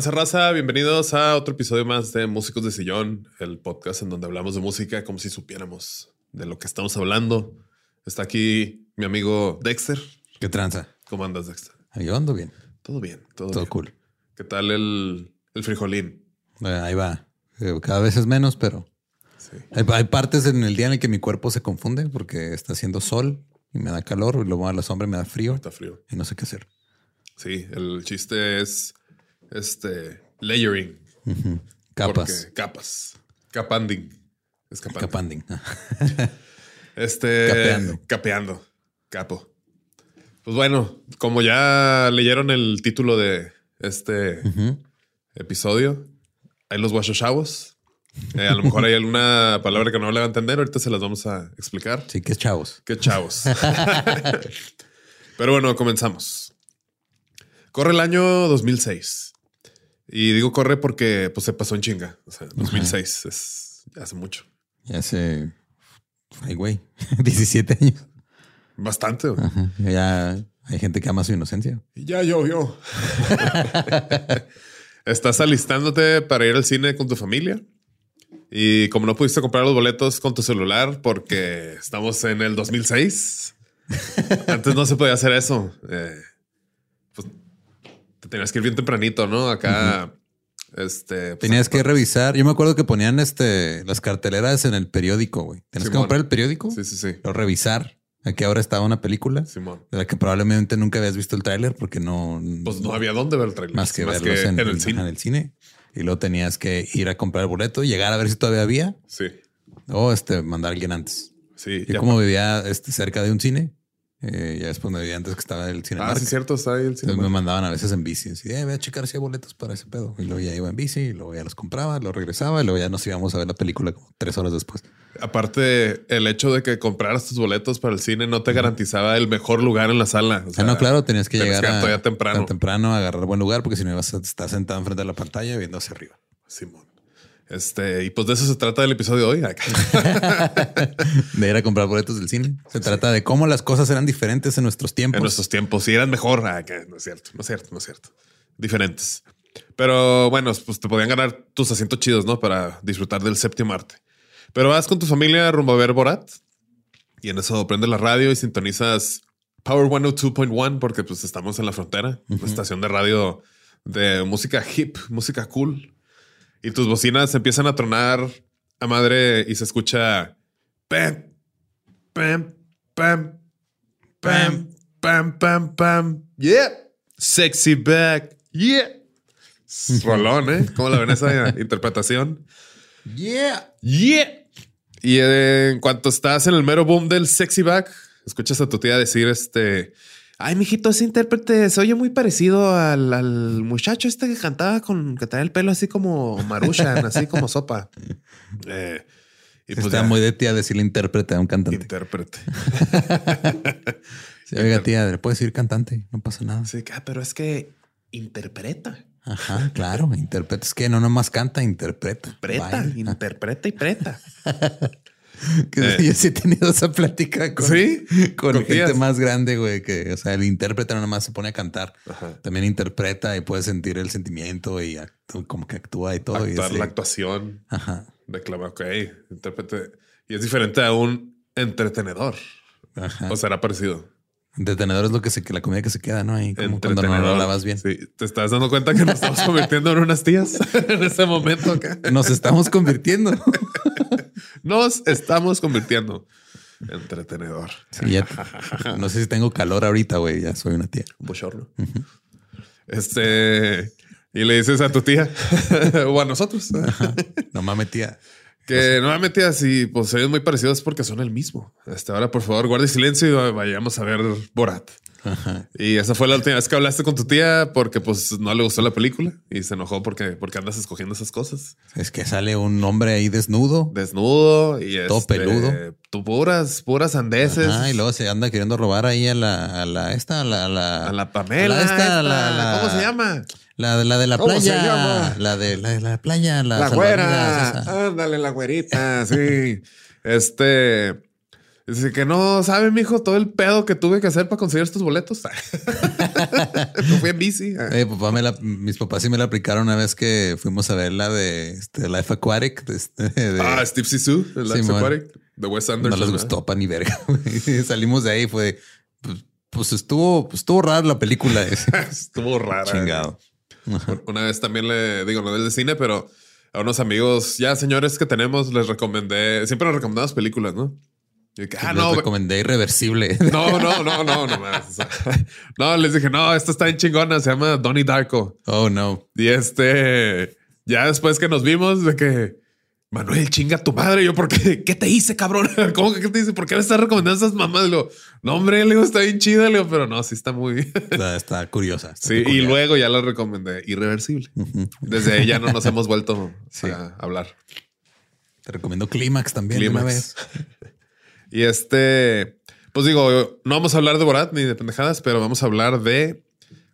Tranza raza? Bienvenidos a otro episodio más de Músicos de Sillón, el podcast en donde hablamos de música como si supiéramos de lo que estamos hablando. Está aquí mi amigo Dexter. ¿Qué tranza? ¿Cómo andas, Dexter? Yo ando bien. Todo bien, todo, Todo bien. cool. ¿Qué tal el, el frijolín? Eh, ahí va. Eh, Cada vez es menos, pero Sí. hay, hay partes en el día en el que mi cuerpo se confunde porque está haciendo sol y me da calor y luego a la sombra y me da frío Está frío. y no sé qué hacer. Sí, el chiste es este layering. Capas. Porque- capas. Capanding. Es capanding. Capanding. Este. Capeando. Capeando. Capo. Pues bueno, como ya leyeron el título de este episodio, hay los guachochavos. Eh, a lo mejor hay alguna palabra que no le va a entender. Ahorita se las vamos a explicar. Sí, que chavos. Qué chavos. Pero bueno, comenzamos. Corre el año 2006. Y digo corre porque pues, se pasó en chinga. O sea, 2006 es hace mucho. Ya hace. Ay, güey. 17 años. Bastante. güey. Ajá. Ya hay gente que ama su inocencia. Y ya llovió. Estás alistándote para ir al cine con tu familia. Y como no pudiste comprar los boletos con tu celular porque estamos en el 2006, antes no se podía hacer eso. Eh, te tenías que ir bien tempranito, ¿no? Acá, este. pues, Tenías que revisar. Yo me acuerdo que ponían este las carteleras en el periódico, güey. Tenías que comprar el periódico, Sí, sí, sí. o revisar a qué hora estaba una película. Simón. de la que probablemente nunca habías visto el tráiler porque no, Pues no había dónde ver el trailer. más que verlos en, el cine. en el cine. Y luego tenías que ir a comprar el boleto, llegar a ver si todavía había Sí, o este mandar a alguien antes. sí. Yo como vivía este, cerca de un cine, eh, ya después me vivía antes que estaba el cine. Ah, sí, cierto, está ahí el cine. Entonces me mandaban a veces en bici. Así, eh, voy a checar si hay boletos para ese pedo. Y luego ya iba en bici, y luego ya los compraba, lo regresaba, y luego ya nos íbamos a ver la película como tres horas después. Aparte, el hecho de que compraras tus boletos para el cine no te garantizaba el mejor lugar en la sala. O Ah, no, claro, tenías que tenías llegar que a, temprano. temprano, a agarrar buen lugar, porque si no ibas a estar sentado enfrente de la pantalla viendo hacia arriba. Simón. Este, y pues de eso se trata el episodio de hoy. de ir a comprar boletos del cine. Se trata de cómo las cosas eran diferentes en nuestros tiempos. En nuestros tiempos, si eran mejor. Ah, que no es cierto, no es cierto, no es cierto. Diferentes. Pero bueno, pues te podían ganar tus asientos chidos, ¿no? Para disfrutar del séptimo arte. Pero vas con tu familia rumbo a ver Borat y en eso prendes la radio y sintonizas Power 102.1 porque pues estamos en la frontera, una estación de radio de música hip, música cool. Y tus bocinas empiezan a tronar a madre y se escucha pam, pam, pam, pam, pam, pam, pam. Yeah, sexy back. Yeah. Rolón, ¿eh? ¿Cómo la ven esa interpretación? Yeah. Yeah. Y en cuanto estás en el mero boom del sexy back, escuchas a tu tía decir este... Ay, mijito, ese intérprete se oye muy parecido al, al muchacho este que cantaba con que traía el pelo así como Marushan, así como sopa. Eh, y pues Está muy de tía decirle intérprete a un cantante. Intérprete. sí, oiga, tía, le puedes decir cantante, no pasa nada. Sí, ah, pero es que interpreta. Ajá, claro, interpreta. Es que no nomás canta, interpreta. Preta, interpreta y preta. Que yo sí he tenido esa plática con, con, gente más grande, güey, que, o sea, el intérprete no nomás se pone a cantar, también interpreta y puede sentir el sentimiento y como que actúa y todo. Actuar la actuación. Ajá. Declama, ok, intérprete. Y es diferente a un entretenedor. Ajá. O será parecido. Detenedor es lo que se que la comida que se queda, ¿no? Ahí como cuando no lo lavas bien. Sí. ¿Te estás dando cuenta que nos estamos convirtiendo en unas tías en este momento acá? Nos estamos convirtiendo. Nos estamos convirtiendo. Entretenedor. no sé si tengo calor ahorita, güey. Ya soy una tía. Bochorno. Este. Y le dices a tu tía o a nosotros. No mames, tía. Que nuevamente así, pues ellos muy parecidos porque son el mismo. Este, ahora, por favor, guarde silencio y vayamos a ver Borat. Y esa fue la última vez que hablaste con tu tía porque pues no le gustó la película y se enojó porque, porque andas escogiendo esas cosas. Es que sale un hombre ahí desnudo. Desnudo y todo este, peludo. Tu puras, puras andeses. y luego se anda queriendo robar ahí a la, a la esta, a la, a la, a la Pamela. esta, ¿Cómo se llama? La, la de la playa. La de la, la playa. La, la güera. Ándale, la güerita. sí. Este. Dice que no sabe, mijo, todo el pedo que tuve que hacer para conseguir estos boletos. no fui en bici. Eh, papá me la, mis papás sí me la aplicaron una vez que fuimos a ver la de este, Life Aquatic. De, este, ah, Steve Sisu, Life Aquatic, de Wes Anderson. No les gustó para ni verga. Salimos de ahí, fue. Pues, pues, estuvo, pues estuvo rara la película. estuvo rara. Chingado. Una vez también le digo, no del de cine, pero a unos amigos, ya señores que tenemos, les recomendé, siempre nos recomendamos películas, ¿no? Ah, no. recomendé irreversible. No, no, no, no, no más. no, les dije, no, esta está en chingona, se llama Donnie Darko. Oh, no. Y este, ya después que nos vimos, de que Manuel, chinga tu madre. Yo, ¿por qué? ¿Qué te hice, cabrón? ¿Cómo que te dice? ¿Por qué me estás recomendando esas mamás? Le no, hombre, le digo, está bien chida, le pero no, sí está muy. está, curiosa. sí, y luego ya la recomendé. Irreversible. Desde ya no nos hemos vuelto a hablar. Te recomiendo Clímax también. Clímax. Una vez. Y este, pues digo, no vamos a hablar de Borat ni de pendejadas, pero vamos a hablar de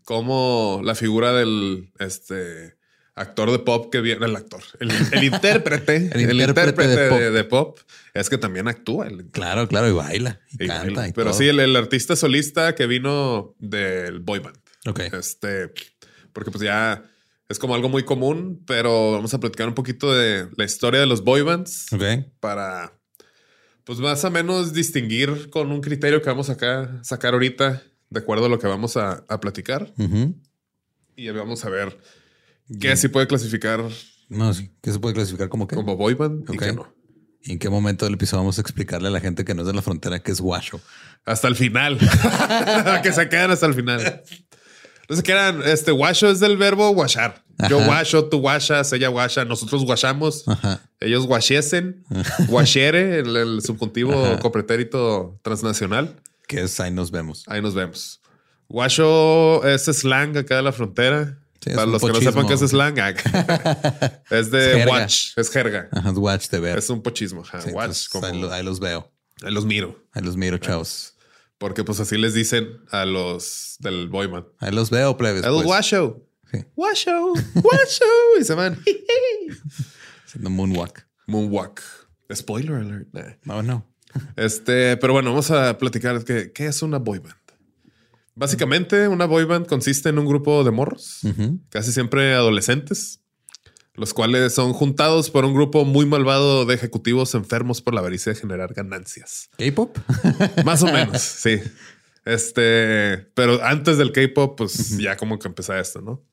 cómo la figura del este actor de pop que viene, el actor, el, intérprete, el, intérprete, de, pop. es que también actúa. claro, claro, y baila y, canta. pero sí, el, artista solista que vino del boy band. Ok. Este, porque pues ya es como algo muy común, pero vamos a platicar un poquito de la historia de los boy bands. Ok. Para pues más o menos distinguir con un criterio que vamos a sacar ahorita, de acuerdo a lo que vamos a, platicar. Y vamos a ver qué sí puede clasificar. No, sí. ¿Qué se puede clasificar como qué? Como boyband y qué no. ¿Y en qué momento del episodio vamos a explicarle a la gente que no es de la frontera que es guacho? Hasta el final. que se queden hasta el final. No se quedan. Este guacho es del verbo guachar. Yo guacho, tú guachas, ella guacha, nosotros guachamos, ellos guachiesen, guachere, el, subjuntivo copretérito transnacional. Que es ahí nos vemos. Ahí nos vemos. Guacho es slang acá de la frontera. Para los que no sepan qué es slang, es de watch, es jerga. es watch de ver. Es un pochismo. watch, ahí, los veo. Ahí los miro. Ahí los miro, chavos. Porque pues así les dicen a los del boyman. Ahí los veo, plebes. El pues. guacho. Washo, washo. y se van. Haciendo moonwalk. Moonwalk. Spoiler alert. No, no. Este, pero bueno, vamos a platicar que, qué es una boy band. Básicamente, una boy band consiste en un grupo de morros, casi siempre adolescentes, los cuales son juntados por un grupo muy malvado de ejecutivos enfermos por la avaricia de generar ganancias. ¿K-pop? Más o menos, sí. Este, pero antes del K-pop, pues ya como que empezó esto, ¿no?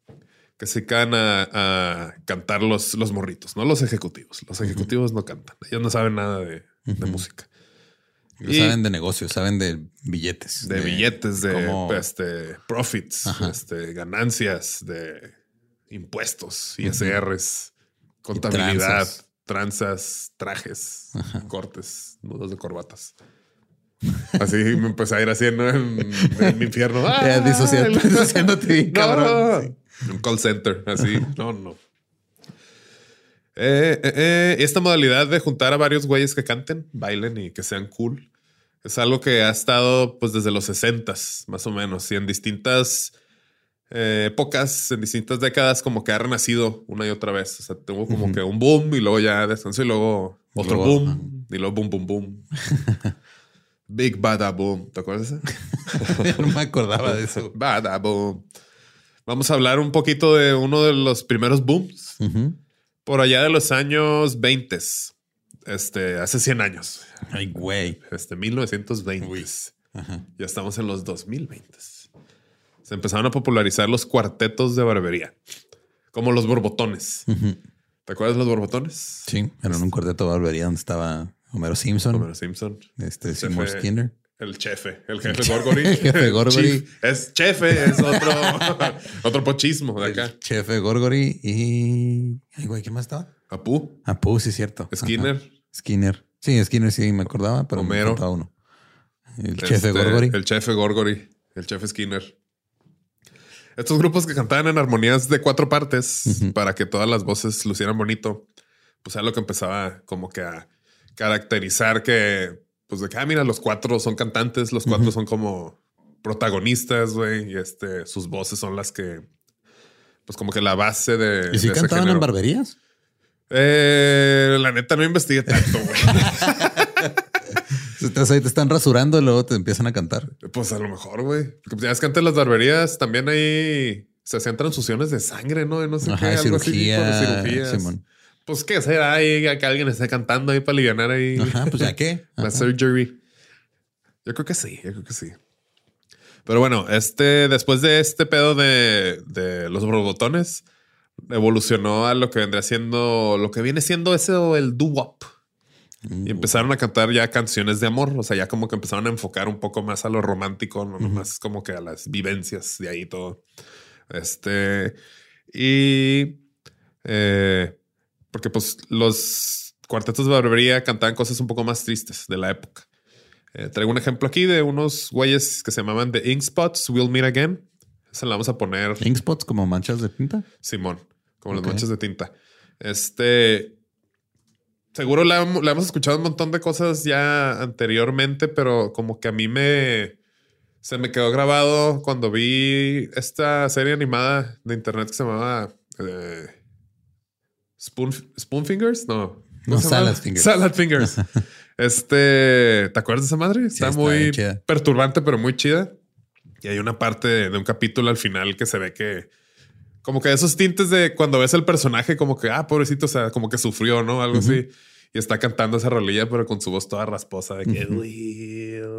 Que se caen a, cantar los, los morritos, no los ejecutivos. Los ejecutivos no cantan. Ellos no saben nada de, música. saben de negocios, saben de billetes. De, billetes, de este, profits, este, ganancias, de impuestos, ISRs, contabilidad, tranzas, trajes, cortes, nudos de corbatas. Así me empecé a ir haciendo en, mi infierno. ¡Ah! disociándote cabrón. Un call center, así. No, no. Eh, eh, eh, esta modalidad de juntar a varios güeyes que canten, bailen y que sean cool es algo que ha estado pues desde los 60 más o menos y en distintas eh, épocas, en distintas décadas, como que ha renacido una y otra vez. O sea, tuvo como que un boom y luego ya descansó y luego otro boom y luego boom, boom, boom. Big Bada Boom. ¿Te acuerdas? no me acordaba de eso. Bada Boom. Vamos a hablar un poquito de uno de los primeros booms. Por allá de los años 20. Este, hace 100 años. Ay, güey. Este, 1920. Ya estamos en los 2020 se empezaron a popularizar los cuartetos de barbería, como los borbotones. ¿Te acuerdas de los borbotones? Sí, eran un cuarteto de barbería donde estaba Homero Simpson. Homero Simpson. Este, Seymour Skinner. El chefe, el jefe Gorgory. el jefe Gorgory. es chefe, es otro, otro pochismo de acá. chefe Gorgory y. Ay, güey, ¿qué más estaba? Apu. Apu, sí, cierto. Skinner. Skinner. Sí, Skinner sí me acordaba, pero Homero. me uno. El chefe este, Gorgory. El chefe Gorgory. El chefe Skinner. Estos grupos que cantaban en armonías de cuatro partes para que todas las voces lucieran bonito, pues era lo que empezaba como que a caracterizar que, pues de que, ah, mira, los cuatro son cantantes, los cuatro son como protagonistas, güey, y este, sus voces son las que, pues como que la base de. ¿Y si cantaban en barberías? Eh, la neta no investigué tanto, güey. Entonces ahí te están rasurando y luego te empiezan a cantar. Pues a lo mejor, güey. Porque pues, ya es que antes las barberías también ahí se hacían transfusiones de sangre, ¿no? no sé qué, algo cirugía, así. Cirugías. Pues qué será ahí que alguien esté cantando ahí para aliviar ahí. Ajá, pues ya qué. La surgery. Yo creo que sí, yo creo que sí. Pero bueno, este, después de este pedo de, de los botones, evolucionó a lo que vendría siendo, lo que viene siendo ese el doo-wop. Y empezaron a cantar ya canciones de amor. O sea, ya como que empezaron a enfocar un poco más a lo romántico, no más como que a las vivencias de ahí todo. Este. Y. Eh, porque pues los cuartetos de barbería cantaban cosas un poco más tristes de la época. Eh, traigo un ejemplo aquí de unos güeyes que se llamaban The Ink Spots, We'll Meet Again. Se la vamos a poner. Ink Spots como manchas de tinta. Simón, como las manchas de tinta. Este seguro la, hemos escuchado un montón de cosas ya anteriormente, pero como que a mí me... Se me quedó grabado cuando vi esta serie animada de internet que se llamaba eh, Spoon, Spoonfingers. No. No, Salad Fingers. Salad Fingers. este, ¿te acuerdas de esa madre? está, muy perturbante, pero muy chida. Y hay una parte de, un capítulo al final que se ve que como que esos tintes de cuando ves el personaje, como que, ah, pobrecito, o sea, como que sufrió, ¿no? Algo así. Y está cantando esa rolilla, pero con su voz toda rasposa de que,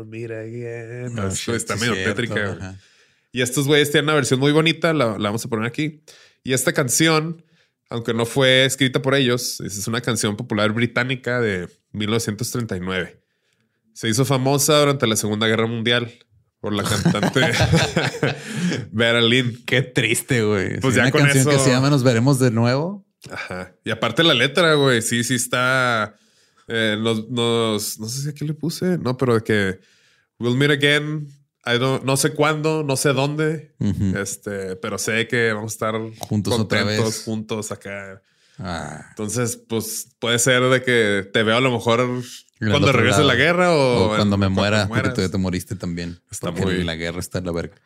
mira, again. Ah, está medio tétrica. Y estos güeyes tienen una versión muy bonita, la, vamos a poner aquí. Y esta canción, aunque no fue escrita por ellos, es una canción popular británica de 1939. Se hizo famosa durante la Segunda Guerra Mundial por la cantante Vera Lynn. Qué triste, güey. Pues ya una canción que se llama Nos veremos de nuevo. Ajá. Y aparte la letra, güey, sí, sí está. Eh, nos, no sé si aquí le puse, no, pero de que we'll meet again. I don't, no sé cuándo, no sé dónde, este, pero sé que vamos a estar juntos contentos, juntos acá. Ah. Entonces, pues puede ser de que te veo a lo mejor cuando regrese la guerra o, cuando me muera, porque tú ya te moriste también. Está muy. La guerra está en la verga.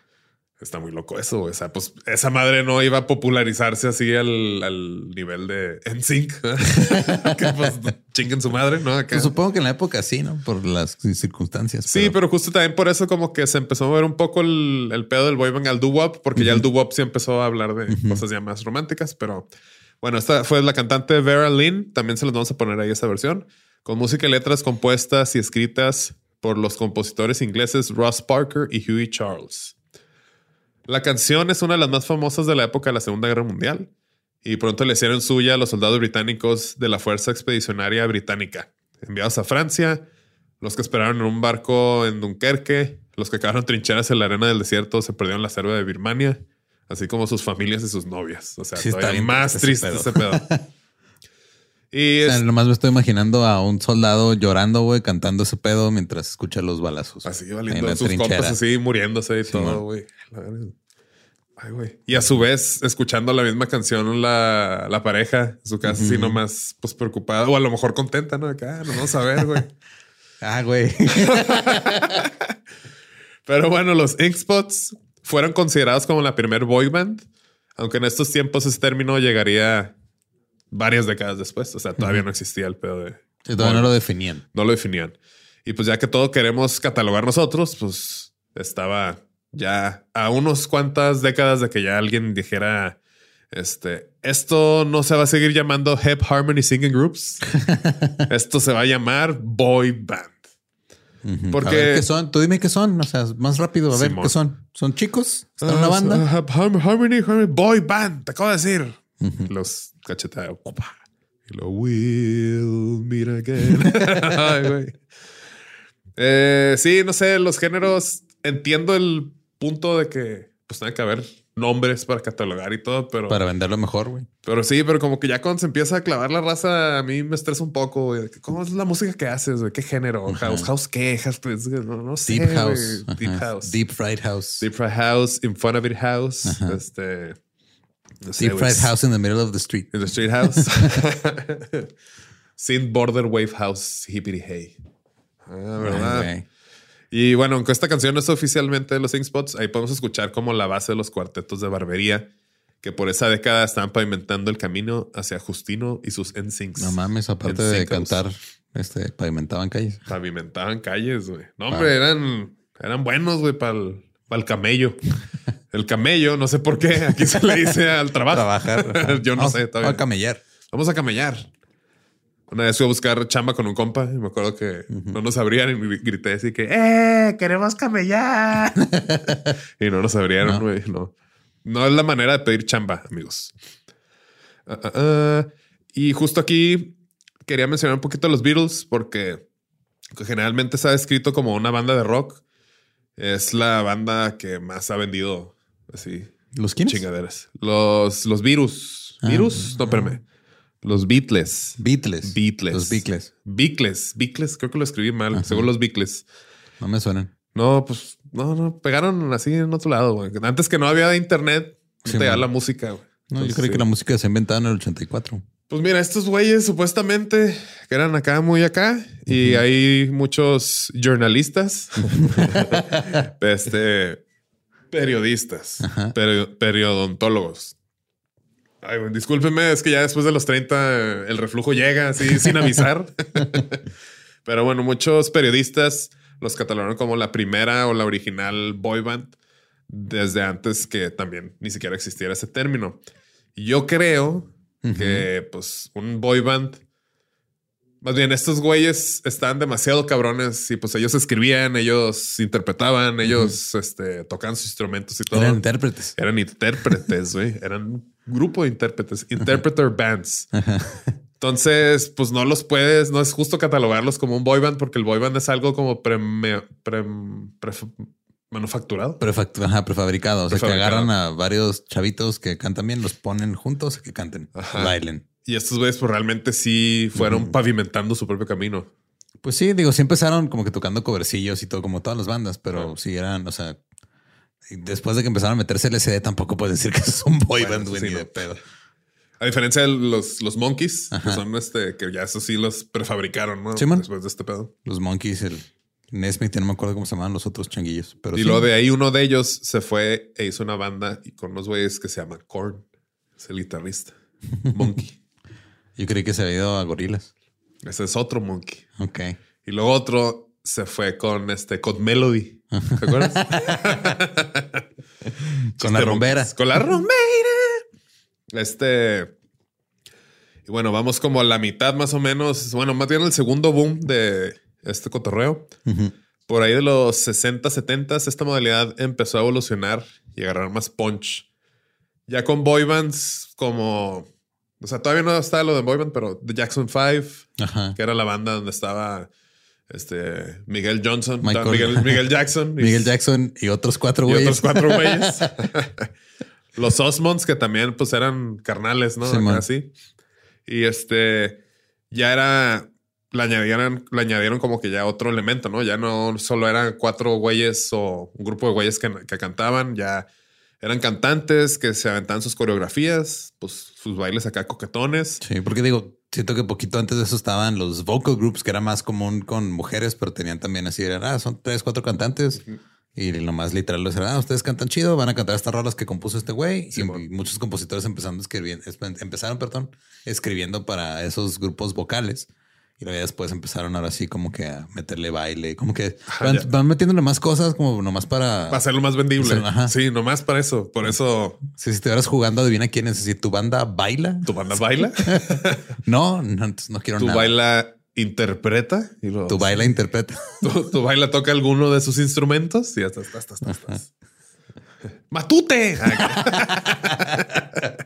Está muy loco eso, O sea, pues esa madre no iba a popularizarse así al, nivel de NSYNC. que pues chinguen su madre, ¿no? Pues supongo que en la época sí, ¿no? Por las circunstancias. Sí, pero... justo también por eso como que se empezó a ver un poco el, pedo del boyband al doo-wop, porque ya el doo-wop sí empezó a hablar de cosas ya más románticas, pero bueno, esta fue la cantante Vera Lynn. También se los vamos a poner ahí esa versión, con música y letras compuestas y escritas por los compositores ingleses Ross Parker y Huey Charles. La canción es una de las más famosas de la época de la Segunda Guerra Mundial y pronto le hicieron suya a los soldados británicos de la Fuerza Expedicionaria Británica, enviados a Francia, los que esperaron en un barco en Dunkerque, los que acabaron trincheras en la arena del desierto se perdieron la selva de Birmania, así como sus familias y sus novias. O sea, está más triste ese pedo. Y nomás me estoy imaginando a un soldado llorando, güey, cantando ese pedo mientras escucha los balazos. Así, valiendo sus compas así muriéndose y todo, güey. Ay, güey. Y a su vez, escuchando la misma canción, la, la pareja en su casa, así nomás, pues preocupada o a lo mejor contenta, ¿no? Acá, ah, no vamos a ver, güey. ah, güey. Pero bueno, los Ink Spots fueron considerados como la primer boy band, aunque en estos tiempos ese término llegaría varias décadas después. O sea, todavía no existía el pedo de. todavía no lo definían. No lo definían. Y pues ya que todo queremos catalogar nosotros, pues estaba ya a unos cuantas décadas de que ya alguien dijera, este, esto no se va a seguir llamando Hep Harmony Singing Groups. esto se va a llamar Boy Band. Porque ¿qué son? Tú dime qué son. O sea, más rápido. A ver qué son. ¿Son chicos? ¿Están en una ah, banda? Harmony, Harmony, Boy Band. Te acabo de decir. Los cacheteados. Y lo will meet again. Ay, güey. Eh, sí, no sé, los géneros. Entiendo el punto de que pues tiene que haber nombres para catalogar y todo, pero. Para venderlo mejor, güey. Pero sí, pero como que ya cuando se empieza a clavar la raza, a mí me estresa un poco, güey. ¿Cómo es la música que haces, güey? ¿Qué género? House, house qué? Pues, no, sé. Deep house. Deep house. Deep fried house. Deep fried house. In front of it house. Este. Deep fried house in the middle of the street. In the street house. Sin border wave house, hippity hey. Ah, ¿verdad? Y bueno, aunque esta canción no es oficialmente de los Ink Spots, ahí podemos escuchar como la base de los cuartetos de barbería que por esa década estaban pavimentando el camino hacia Justino y sus NSYNCs. No mames, aparte de cantar, este, pavimentaban calles. Pavimentaban calles, güey. No, hombre, eran, eran buenos, güey, para el, camello. El camello, no sé por qué, aquí se le dice al trabajo. Trabajar. Yo no, sé todavía. Vamos a camellar. Vamos a camellar. Una vez fui a buscar chamba con un compa y me acuerdo que no nos abrían y grité así que, ¡eh! ¡Queremos camellar! y no nos abrieron, güey. No. no. es la manera de pedir chamba, amigos. Ah, ah, ah. Y justo aquí quería mencionar un poquito a los Beatles porque generalmente se ha descrito como una banda de rock. Es la banda que más ha vendido así. ¿Los quiénes? Chingaderas. Los, los virus. ¿Virus? no, espérame. Los Beatles. Beatles. Beatles. Los Beatles. Beatles. Beatles. Creo que lo escribí mal. Según los Beatles. No me suenan. No, pues no, no. Pegaron así en otro lado, güey. Antes que no había internet, sí, te la música, güey. No, yo creo que la música se ha inventado en el 84. Pues mira, estos güeyes supuestamente que eran acá, muy acá, y hay muchos jornalistas, este, periodistas, periodontólogos, Ay, discúlpeme, es que ya después de los 30 el reflujo llega así sin avisar. Pero bueno, muchos periodistas los catalogaron como la primera o la original boy band desde antes que también ni siquiera existiera ese término. Yo creo que pues un boy band más bien, estos güeyes estaban demasiado cabrones y pues ellos escribían, ellos interpretaban, ellos este, tocaban sus instrumentos y todo. Eran intérpretes. Eran intérpretes, güey. Eran grupo de intérpretes, interpreter bands. Entonces, pues no los puedes, no es justo catalogarlos como un boy band porque el boy band es algo como pre, manufacturado. prefabricado. O sea, que agarran a varios chavitos que cantan bien, los ponen juntos y que canten, bailen. Y estos güeyes, pues realmente sí fueron pavimentando su propio camino. Pues sí, digo, sí empezaron como que tocando covercillos y todo, como todas las bandas, pero sí eran, o sea, después de que empezaron a meterse LCD, tampoco puedes decir que es un boy band, güey, ni de pedo. A diferencia de los, los Monkeys, que son este, que ya eso sí los prefabricaron, ¿no? Sí, Después de este pedo. Los Monkeys, el Nesmith, no me acuerdo cómo se llamaban los otros changuillos. Pero y luego de ahí uno de ellos se fue e hizo una banda y con unos güeyes que se llaman Korn. Es el guitarrista. Monkey. Yo creí que se había ido a Gorilas. Ese es otro Monkey. Ok. Y luego otro se fue con este con Melody. ¿Te acuerdas? con la rombera. Con la rombera. Este. Y bueno, vamos como a la mitad más o menos. Bueno, más bien el segundo boom de este cotorreo. Por ahí de los 60, 70, esta modalidad empezó a evolucionar y agarrar más punch. Ya con boybands como... O sea, todavía no estaba lo de boyband, pero The Jackson 5, que era la banda donde estaba este Miguel Johnson, Miguel, Jackson. Miguel Jackson y otros cuatro güeyes. Y otros cuatro güeyes. Los Osmonds, que también pues eran carnales, ¿no? Así. Y este ya era le añadieron, le añadieron como que ya otro elemento, ¿no? Ya no solo eran cuatro güeyes o un grupo de güeyes que, cantaban, ya eran cantantes que se aventaban sus coreografías, pues sus bailes acá coquetones. Sí, porque digo, siento que poquito antes de eso estaban los vocal groups, que era más común con mujeres, pero tenían también así, eran, ah, son tres, cuatro cantantes. Y lo más literal les era, ah, ustedes cantan chido, van a cantar estas rolas que compuso este güey. y muchos compositores empezaron escribiendo, empezaron, perdón, escribiendo para esos grupos vocales. Y luego después empezaron ahora sí como que a meterle baile, como que van, metiéndole más cosas como nomás para... Para hacerlo más vendible. Sí, nomás para eso. Por eso... si si estuvieras jugando, adivina quién es. Si tu banda baila. ¿Tu banda baila? no, no, no quiero nada. ¿Tu baila interpreta? Y Tu baila interpreta. ¿Tu, baila toca alguno de sus instrumentos? Y hasta, hasta, hasta, hasta. ¡Matute!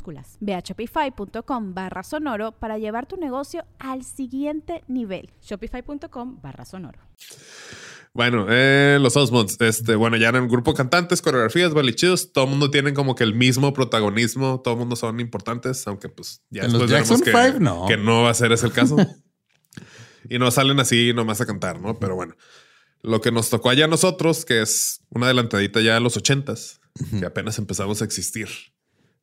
Ve a shopify.com barra sonoro para llevar tu negocio al siguiente nivel. Shopify.com barra sonoro. Bueno, eh, los Osmonds, este, bueno, ya eran grupo cantantes, coreografías, balichidos, todo el mundo tiene como que el mismo protagonismo, todo el mundo son importantes, aunque pues ya después los que, no. que no va a ser ese el caso. y no salen así nomás a cantar, ¿no? Pero bueno, lo que nos tocó allá a nosotros, que es una adelantadita ya a los ochentas, que apenas empezamos a existir.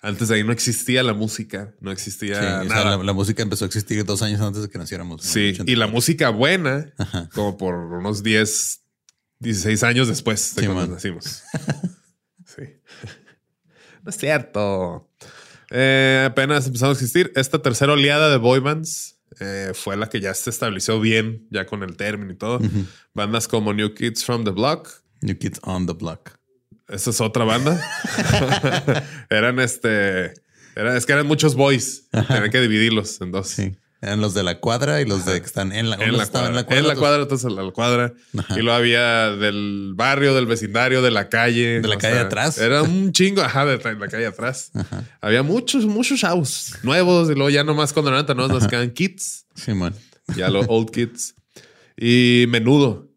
Antes de ahí no existía la música, no existía nada. la, música empezó a existir dos años antes de que naciéramos. Sí, y la música buena, como por unos 10, 16 años después de cuando nacimos. sí. No es cierto. Eh, apenas empezamos a existir. Esta tercera oleada de boy bands eh, fue la que ya se estableció bien, ya con el término y todo. Bandas como New Kids from the Block. New Kids on the Block. Esa es otra banda. eran este. es que eran muchos boys. Tenían que dividirlos en dos. Sí. Eran los de la cuadra y los de que están en la, en la cuadra. En la cuadra, en la cuadra entonces la cuadra. Y luego había del barrio, del vecindario, de la calle. De la calle atrás. Era un chingo, ajá, de la calle atrás. Había muchos, muchos shows nuevos y luego ya nomás cuando eran no nos quedan kids. Sí, man. Ya los old kids. Y menudo.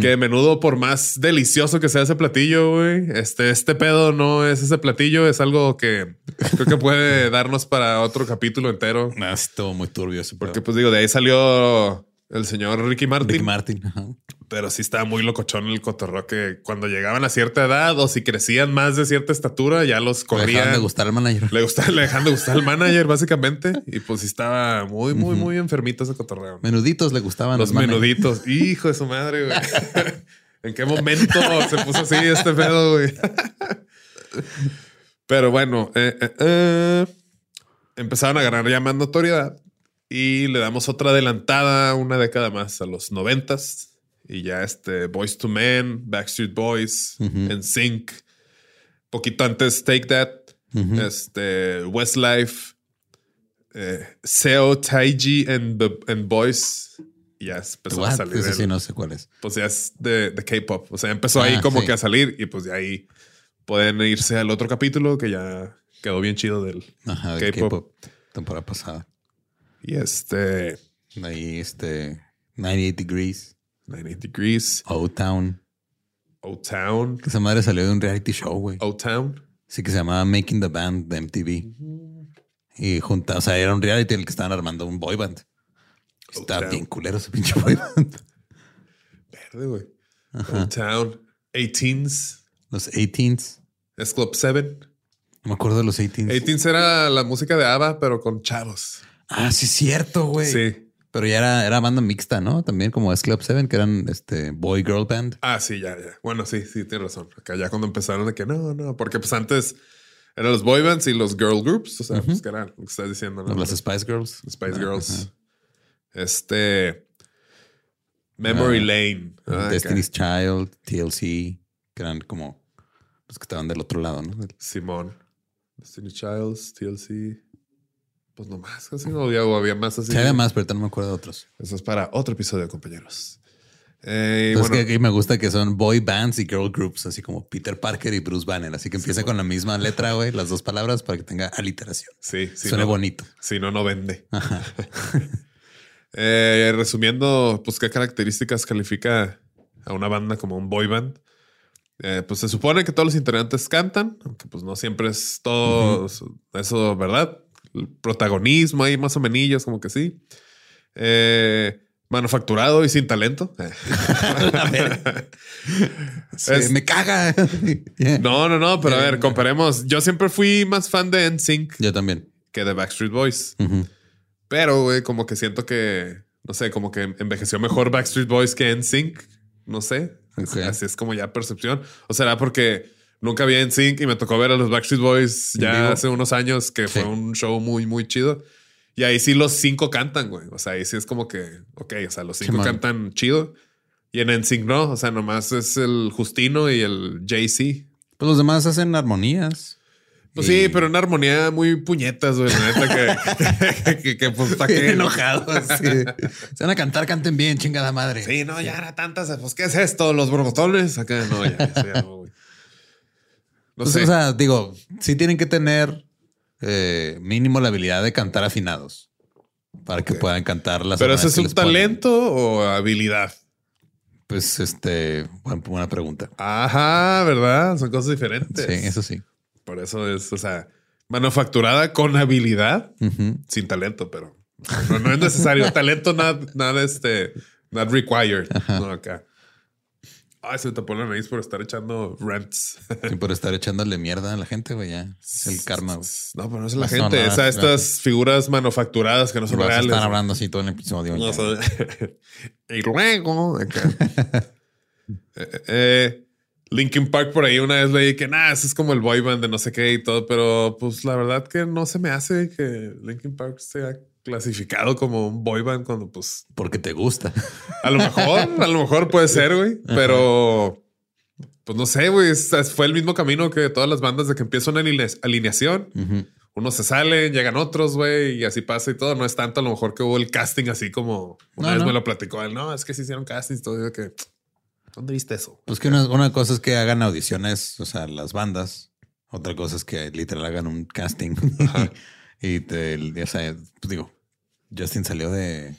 Que menudo, por más delicioso que sea ese platillo, güey, este, este pedo no es ese platillo, es algo que creo que puede darnos para otro capítulo entero. No, es todo muy turbio. Porque, pues digo, de ahí salió el señor Ricky Martin. Ricky Martin. Pero sí estaba muy locochón el cotorro que cuando llegaban a cierta edad o si crecían más de cierta estatura, ya los corrían. Le de gustar al manager. Le, gustaba, le dejaban de gustar al manager, básicamente. Y pues sí estaba muy, muy, muy enfermito ese cotorreo. Menuditos le gustaban. Los, menuditos. Hijo de su madre, güey. ¿En qué momento se puso así este pedo, güey? Pero bueno, eh, eh, eh, empezaron a ganar ya más notoriedad y le damos otra adelantada una década más a los noventas. Y ya este Boys to Men, Backstreet Boys, En Sync. Poquito antes Take That. este, Westlife, eh, Seo, Taiji and, and Boys. Ya empezó a salir. sí, no sé cuál es. Pues ya es de, K-pop. O sea, empezó ahí ah, como que a salir y pues de ahí pueden irse al otro capítulo que ya quedó bien chido del K-pop. temporada pasada. Y este. Ahí este. 98 Degrees. 98 Degrees. O-Town. O-Town. Esa madre salió de un reality show, güey. O-Town. Sí, que se llamaba Making the Band de MTV. Y junta, o sea, era un reality en el que estaban armando un boy band. Está bien culero ese pinche boy band. Verde, güey. O-Town. 18s. Los 18s. Es Club 7. No me acuerdo de los 18s. 18s era la música de ABBA, pero con chavos. Ah, sí, cierto, güey. Sí. Pero ya era, era banda mixta, ¿no? También como es Club 7, que eran este boy girl band. Ah, sí, ya, ya. Bueno, sí, sí, tienes razón. Acá ya cuando empezaron de que no, no, porque pues antes eran los boy bands y los girl groups. O sea, pues que eran lo que estás diciendo, ¿no? Las Spice Girls. Spice ah, Girls. Este. Memory Lane. Ah, Destiny's Child, TLC, que eran como los que estaban del otro lado, ¿no? Simón. Destiny's Child, TLC. Pues nomás, así no había, había más así. Sí, había más, pero no me acuerdo de otros. Eso es para otro episodio, compañeros. Eh, bueno. que aquí me gusta que son boy bands y girl groups, así como Peter Parker y Bruce Banner. Así que empieza con la misma letra, güey, las dos palabras para que tenga aliteración. Sí, sí. Suene bonito. Si no, no vende. eh, resumiendo, pues, ¿qué características califica a una banda como un boy band? Eh, pues se supone que todos los integrantes cantan, aunque pues no siempre es todo eso, ¿verdad? Protagonismo ahí más o menos, como que sí. Eh, manufacturado y sin talento. me caga. No, no, no, pero a ver, comparemos. Yo siempre fui más fan de NSYNC. Yo también. Que de Backstreet Boys. Pero, güey, como que siento que, no sé, como que envejeció mejor Backstreet Boys que NSYNC. No sé. Así es como ya percepción. O será porque Nunca vi en Sync y me tocó ver a los Backstreet Boys ya hace unos años, que fue un show muy, muy chido. Y ahí sí los cinco cantan, güey. O sea, ahí sí es como que, ok, o sea, los cinco cantan chido. Y en NSYNC no, o sea, nomás es el Justino y el JC. Pues los demás hacen armonías. Pues sí, pero una armonía muy puñetas, güey. Neta que, que, pues está que enojados. Se van a cantar, canten bien, chingada madre. Sí, no, ya era tantas. Pues, ¿qué es esto? Los borbotones. Acá no, ya, ya no, güey. Pues, o sea, digo, sí tienen que tener eh, mínimo la habilidad de cantar afinados para que puedan cantar las. Pero ese es un talento o habilidad. Pues este, buena pregunta. Ajá, ¿verdad? Son cosas diferentes. Sí, eso sí. Por eso es, o sea, manufacturada con habilidad, sin talento, pero no, es necesario. talento, nada, nada, este, not required. No, acá. Ay, se te pone la nariz por estar echando rents. Y por estar echándole mierda a la gente, güey. Ya es el karma, güey. No, pero no es la gente. es a estas figuras manufacturadas que no son reales. Están hablando así todo el episodio. No, y luego. eh, eh, Linkin Park por ahí una vez leí que nada, eso es como el boy band de no sé qué y todo, pero pues la verdad que no se me hace que Linkin Park sea clasificado como un boy band cuando pues... Porque te gusta. A lo mejor, a lo mejor puede ser, güey, pero... Pues no sé, güey, fue el mismo camino que todas las bandas de que empieza una alineación. Unos se salen, llegan otros, güey, y así pasa y todo. No es tanto a lo mejor que hubo el casting así como una vez me lo platicó él. No, es que se hicieron castings, todo. que, ¿Dónde viste eso? Pues que una, cosa es que hagan audiciones, o sea, las bandas. Otra cosa es que literal hagan un casting. y te, o sea, pues digo, Justin salió de.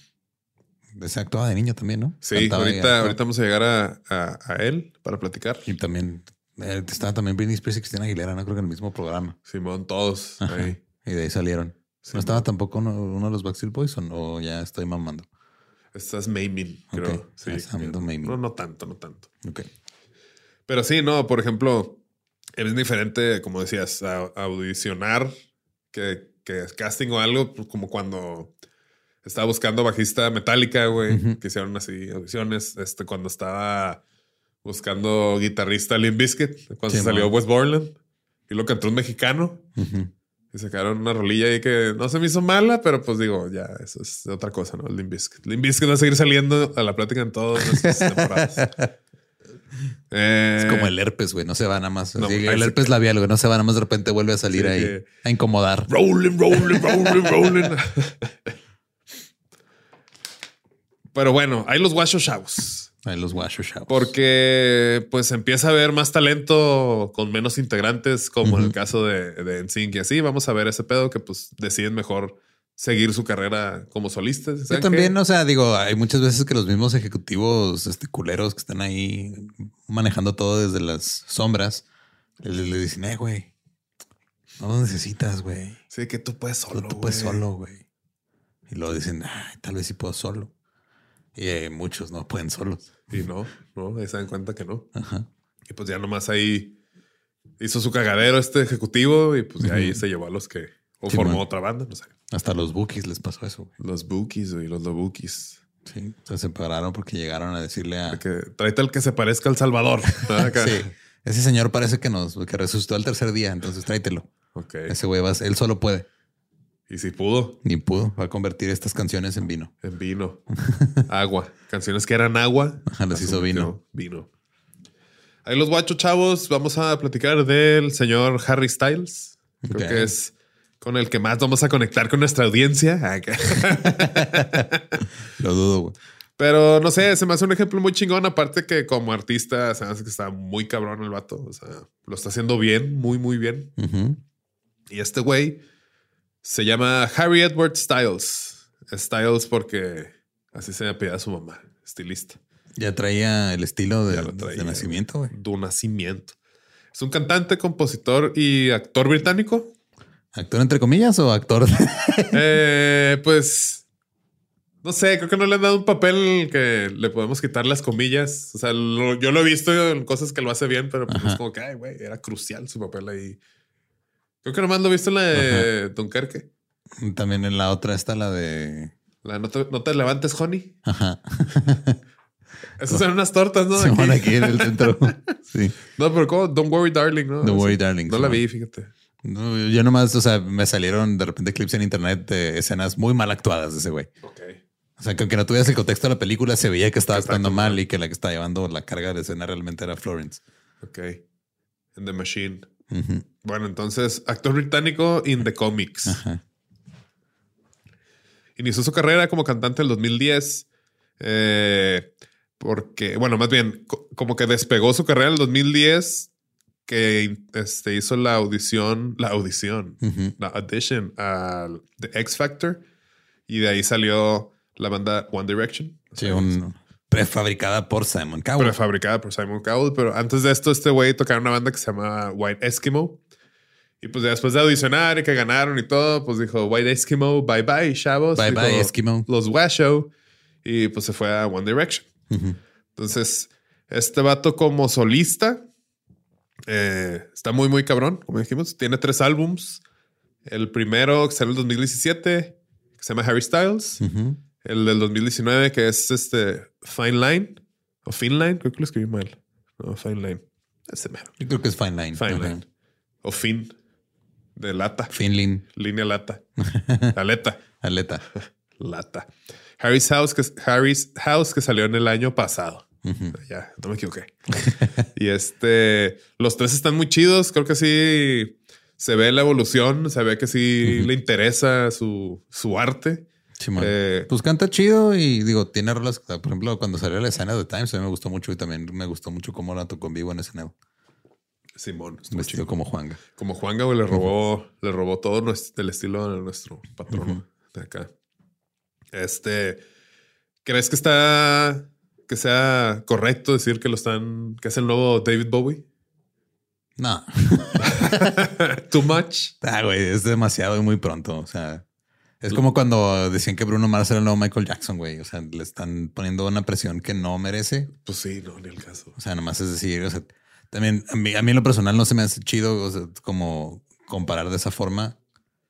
de se actuaba de niño también, ¿no? Sí, ahorita, ahorita vamos a llegar a, a, él para platicar. Y también eh, estaba también Britney Spears y Cristina Aguilera, no creo que en el mismo programa. Simón, todos ahí. Y de ahí salieron. ¿No estaba tampoco uno, de los Backstreet Boys o no? Ya estoy mamando. Estás maiming, creo. Sí. No, no tanto, no tanto. Ok. Pero sí, no, por ejemplo, es diferente, como decías, audicionar que, que casting o algo, pues, como cuando estaba buscando bajista metálica, güey, que hicieron así audiciones. Este, cuando estaba buscando guitarrista Limp Bizkit, cuando salió West Borland, y lo cantó un mexicano. Y sacaron una rolilla ahí que no se me hizo mala, pero pues digo, ya, eso es otra cosa, ¿no? Bizkit. Limp Bizkit va a seguir saliendo a la plática en todas las temporadas. es como eh, el herpes, güey. No se va nada más. el herpes labial, güey. No se va nada más de repente vuelve a salir ahí a incomodar. Rolling, rolling, rolling, rolling. Pero bueno, hay los guachos chavos. Hay los guachos chavos. Porque pues empieza a haber más talento con menos integrantes, como en el caso de, de NSYNC y así. Vamos a ver ese pedo que pues deciden mejor seguir su carrera como solistas. Yo también, o sea, digo, hay muchas veces que los mismos ejecutivos este, culeros que están ahí manejando todo desde las sombras, le, dicen, eh, güey, no lo necesitas, güey. Sí, que tú puedes solo. Tú, puedes solo, güey. Y luego dicen, tal vez sí puedo solo. Y eh, muchos no pueden solos. Y no, no, ahí se dan cuenta que no. Ajá. Y pues ya nomás ahí hizo su cagadero este ejecutivo y pues ahí se llevó a los que o formó otra banda, no sé. Hasta los Bookies les pasó eso. Los Bookies y los Bookies. Sí, se separaron porque llegaron a decirle a. Que, tráete al que se parezca al Salvador. sí. Ese señor parece que nos que resucitó al tercer día, entonces tráetelo. Ok. Ese güey va, él solo puede. Y si pudo. Ni pudo. Va a convertir estas canciones en vino. En vino. agua. Canciones que eran agua. Ajá, las hizo vino. Vino. Ahí los guachos chavos. Vamos a platicar del señor Harry Styles. Creo que es con el que más vamos a conectar con nuestra audiencia. Lo dudo, güey. Pero no sé, se me hace un ejemplo muy chingón. Aparte que como artista, se me hace que está muy cabrón el vato. O sea, lo está haciendo bien, muy, muy bien. Y este güey se llama Harry Edward Styles. Styles porque así se llama su mamá, estilista. Ya traía el estilo de, de nacimiento, güey. De nacimiento. Es un cantante, compositor y actor británico. ¿Actor entre comillas o actor? eh, pues no sé, creo que no le han dado un papel que le podemos quitar las comillas. O sea, yo lo he visto en cosas que lo hace bien, pero pues es como que, ay, güey, era crucial su papel ahí. Creo que nomás lo he visto en la de Dunkerque. También en la otra está la de. La no te, levantes, honey. Ajá. Esas son unas tortas, ¿no? Se van aquí en el centro. sí. No, pero ¿cómo? Don't worry, darling, ¿no? Don't worry, darling. No la vi, fíjate. No, yo nomás, o sea, me salieron de repente clips en internet de escenas muy mal actuadas de ese güey. Ok. O sea, que aunque no tuvieras el contexto de la película, se veía que estaba actuando mal y que la que estaba llevando la carga de escena realmente era Florence. Ok. En The Machine. Bueno, entonces, actor británico in the comics. Inició su carrera como cantante en el 2010. Eh, porque, bueno, más bien, como que despegó su carrera en el 2010 que este, hizo la audición, la audición, la audition al The X Factor y de ahí salió la banda One Direction. Sí, un prefabricada por Simon Cowell. Prefabricada por Simon Cowell, pero antes de esto este güey tocaba una banda que se llama White Eskimo. Y pues después de audicionar y que ganaron y todo, pues dijo White Eskimo, bye bye, chavos. Bye bye, Eskimo. Los Washo. Y pues se fue a One Direction. Entonces, este vato como solista eh, está muy, muy cabrón, como dijimos. Tiene tres álbums. El primero que salió en el 2017, que se llama Harry Styles. El del 2019, que es este Fine Line. O Fine Line, creo que lo escribí mal. No, Fine Line. Ese Yo creo que es Fine Line. Fine Line. O Fin. De lata. Finlin. Línea lata. Aleta. Aleta. lata. Harry's House, que, Harry's House, que salió en el año pasado. Ya, no me equivoqué. y este, los tres están muy chidos. Creo que sí se ve la evolución, se ve que sí le interesa su, su arte. Eh, pues canta chido y digo, tiene rolas. Por ejemplo, cuando salió la escena de Times, a mí me gustó mucho y también me gustó mucho cómo la tocó en vivo en escenario. Simón. Vestido como Juanga. Como Juanga, güey, le robó, le robó todo nuestro, el estilo de nuestro patrono de acá. Este, ¿crees que está que sea correcto decir que lo están, que es el nuevo David Bowie? No. Too much. Ah, güey, es demasiado y muy pronto. O sea, es como cuando decían que Bruno Mars era el nuevo Michael Jackson, güey. O sea, le están poniendo una presión que no merece. Pues sí, no, ni el caso. O sea, nomás es decir, o sea, también a mí, a mí en lo personal no se me hace chido o sea, como comparar de esa forma.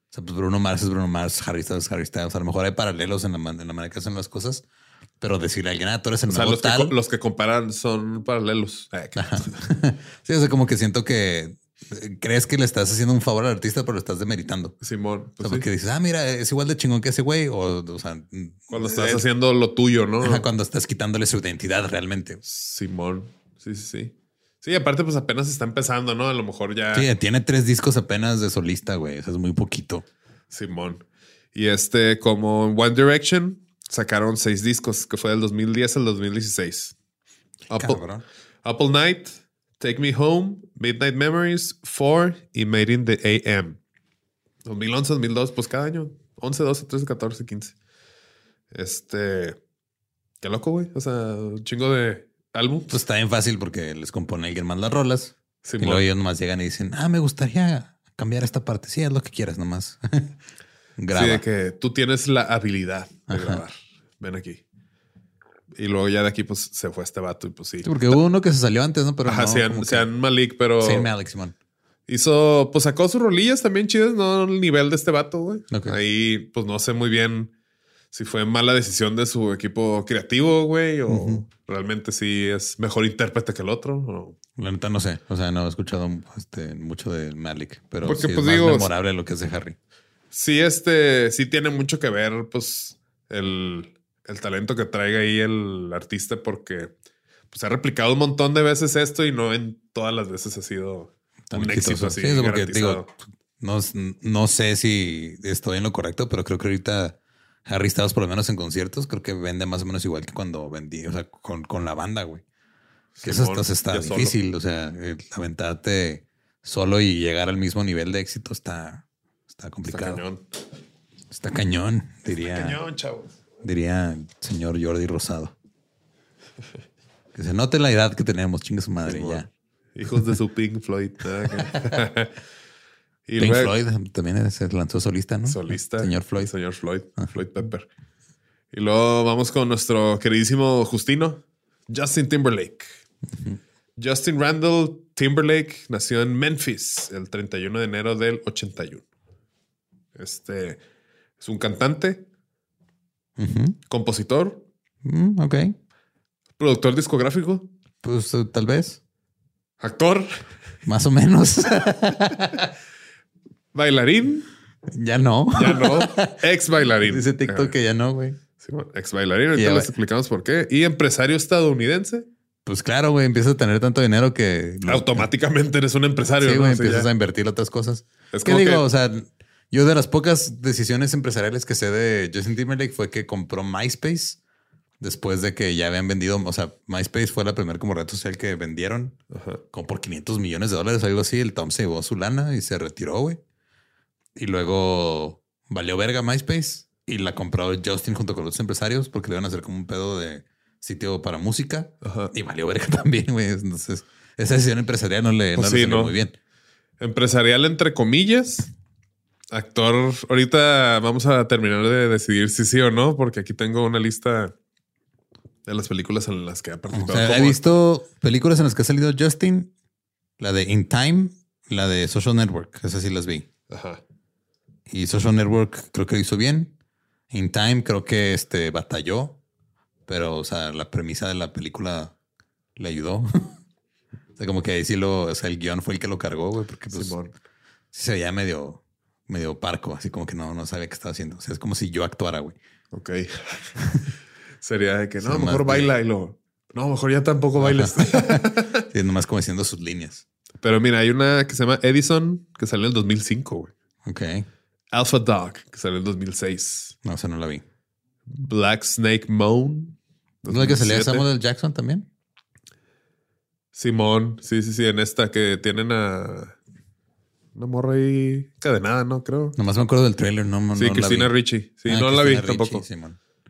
O sea, pues Bruno Mars es Bruno Mars, Harry Styles, Harry Styles. A lo mejor hay paralelos en la, en la manera que hacen las cosas, pero decirle a alguien, ah, tú eres el o sea, los tal. Que, los que comparan son paralelos. sí, o sea, como que siento que eh, crees que le estás haciendo un favor al artista, pero lo estás demeritando. Simón. Pues porque dices, ah, mira, es igual de chingón que ese güey. O, o sea, cuando estás haciendo lo tuyo, ¿no? cuando estás quitándole su identidad realmente. Simón. Sí, sí, sí. Sí, aparte, pues apenas está empezando, ¿no? A lo mejor ya. Sí, tiene tres discos apenas de solista, güey. Eso es muy poquito. Simón. Y este, como One Direction, sacaron seis discos, que fue del 2010 al 2016. Apple, Apple Night, Take Me Home, Midnight Memories, Four y Made in the AM. 2011, 2002, pues cada año. 11, 12, 13, 14, 15. Este. Qué loco, güey. O sea, un chingo de álbum. Pues está bien fácil porque les compone alguien más las rolas. y luego ellos nomás llegan y dicen, ah, me gustaría cambiar esta parte. Sí, haz lo que quieras nomás. Graba. Sí, de que tú tienes la habilidad de grabar. Ven aquí. Y luego ya de aquí, pues se fue este vato y pues sí. sí porque hubo uno que se salió antes, ¿no? Pero Ajá, no, sean, Malik, pero. Sí, Malik, Simón. Hizo, pues sacó sus rolillas también chidas, no el nivel de este vato, güey. Ahí, pues no sé muy bien si fue mala decisión de su equipo creativo, güey, o realmente si es mejor intérprete que el otro. La neta no sé. O sea, no he escuchado este, mucho de Malik, pero Porque, sí pues, es más memorable lo que es de Harry. Sí, este, sí tiene mucho que ver, pues, el, talento que traiga ahí el artista, porque pues ha replicado un montón de veces esto y no en todas las veces ha sido un éxito así. Sí, porque digo, no, no sé si estoy en lo correcto, pero creo que ahorita Harry Styles, por lo menos en conciertos, creo que vende más o menos igual que cuando vendí, o sea, con, la banda, güey. Que eso está, difícil, o sea, aventarte solo y llegar al mismo nivel de éxito está, está complicado. Está cañón. Está cañón, diría. Está cañón, chavos. Diría el señor Jordi Rosado. Que se note la edad que tenemos, chinga su madre, ya. Hijos de su Pink Floyd. Pink Floyd también se lanzó solista, ¿no? Solista. Señor Floyd. Señor Floyd. Ah. Floyd Pepper. Y luego vamos con nuestro queridísimo Justino, Justin Timberlake. Justin Randall Timberlake nació en Memphis el 31 de enero del 81. Este es un cantante, compositor, mm, ok. Productor discográfico. Pues eh, tal vez. Actor. Más o menos. Bailarín. Ya no. Ya no. Ex bailarín. Dice TikTok que ya no, güey. Sí, ex bailarín. Ahorita les explicamos por qué. Y empresario estadounidense. Pues claro, güey, empiezas a tener tanto dinero que automáticamente eres un empresario. Sí, güey, empiezas a invertir otras cosas. Es ¿Qué digo? O sea, yo de las pocas decisiones empresariales que sé de Justin Timberlake fue que compró MySpace después de que ya habían vendido, o sea, MySpace fue la primera como red social que vendieron, como por 500 millones de dólares, algo así. El Tom se llevó su lana y se retiró, güey. Y luego valió verga MySpace y la compró Justin junto con otros empresarios porque le iban a hacer como un pedo de sitio para música y valió verga también, güey. Entonces, esa decisión empresarial no le, pues salió muy bien. Empresarial entre comillas, Actor, ahorita vamos a terminar de decidir si sí o no, porque aquí tengo una lista de las películas en las que ha participado. he visto películas en las que ha salido Justin, la de In Time, la de Social Network, esas sí las vi. Ajá. Y Social Network creo que lo hizo bien. In Time creo que este batalló, pero o sea, la premisa de la película le ayudó. o sea, como que ahí sí lo, o sea, el guion fue el que lo cargó, güey, porque pues, sí se veía medio medio parco, así como que no, no sabía qué estaba haciendo. O sea, es como si yo actuara, güey. Ok. Sería de que no, mejor baila y lo. No, mejor ya tampoco bailes. sí, nomás como haciendo sus líneas. Pero mira, hay una que se llama Edison que salió en el 2005, güey. Ok. Alpha Dog, que salió en el 2006. No, o sea, no la vi. Black Snake Moan. ¿No es que salía Samuel Jackson también? Simón, sí, sí, sí, en esta que tienen a una morra ahí cadenada, ¿no? Creo. Nomás me acuerdo del trailer, no, no Sí, Cristina Ricci. Sí, ah, no la vi tampoco.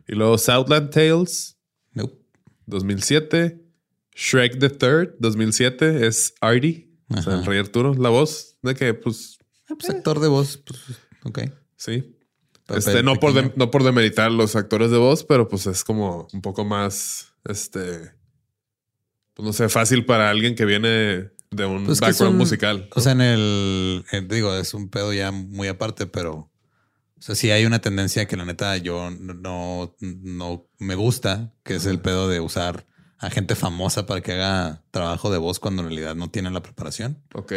y luego Southland Tales. Nope. 2007. Shrek the Third, 2007. Es Artie. O sea, el Rey Arturo. La voz de que, pues... Ah, pues actor de voz. Pues, ok. Sí. Este, no, por no por demeritar los actores de voz, pero pues es como un poco más, este, pues no sé, fácil para alguien que viene de un pues background musical. O sea, en el, digo, es un pedo ya muy aparte, pero o sea, sí hay una tendencia que la neta yo no, no me gusta, que es el pedo de usar a gente famosa para que haga trabajo de voz cuando en realidad no tienen la preparación. Ok.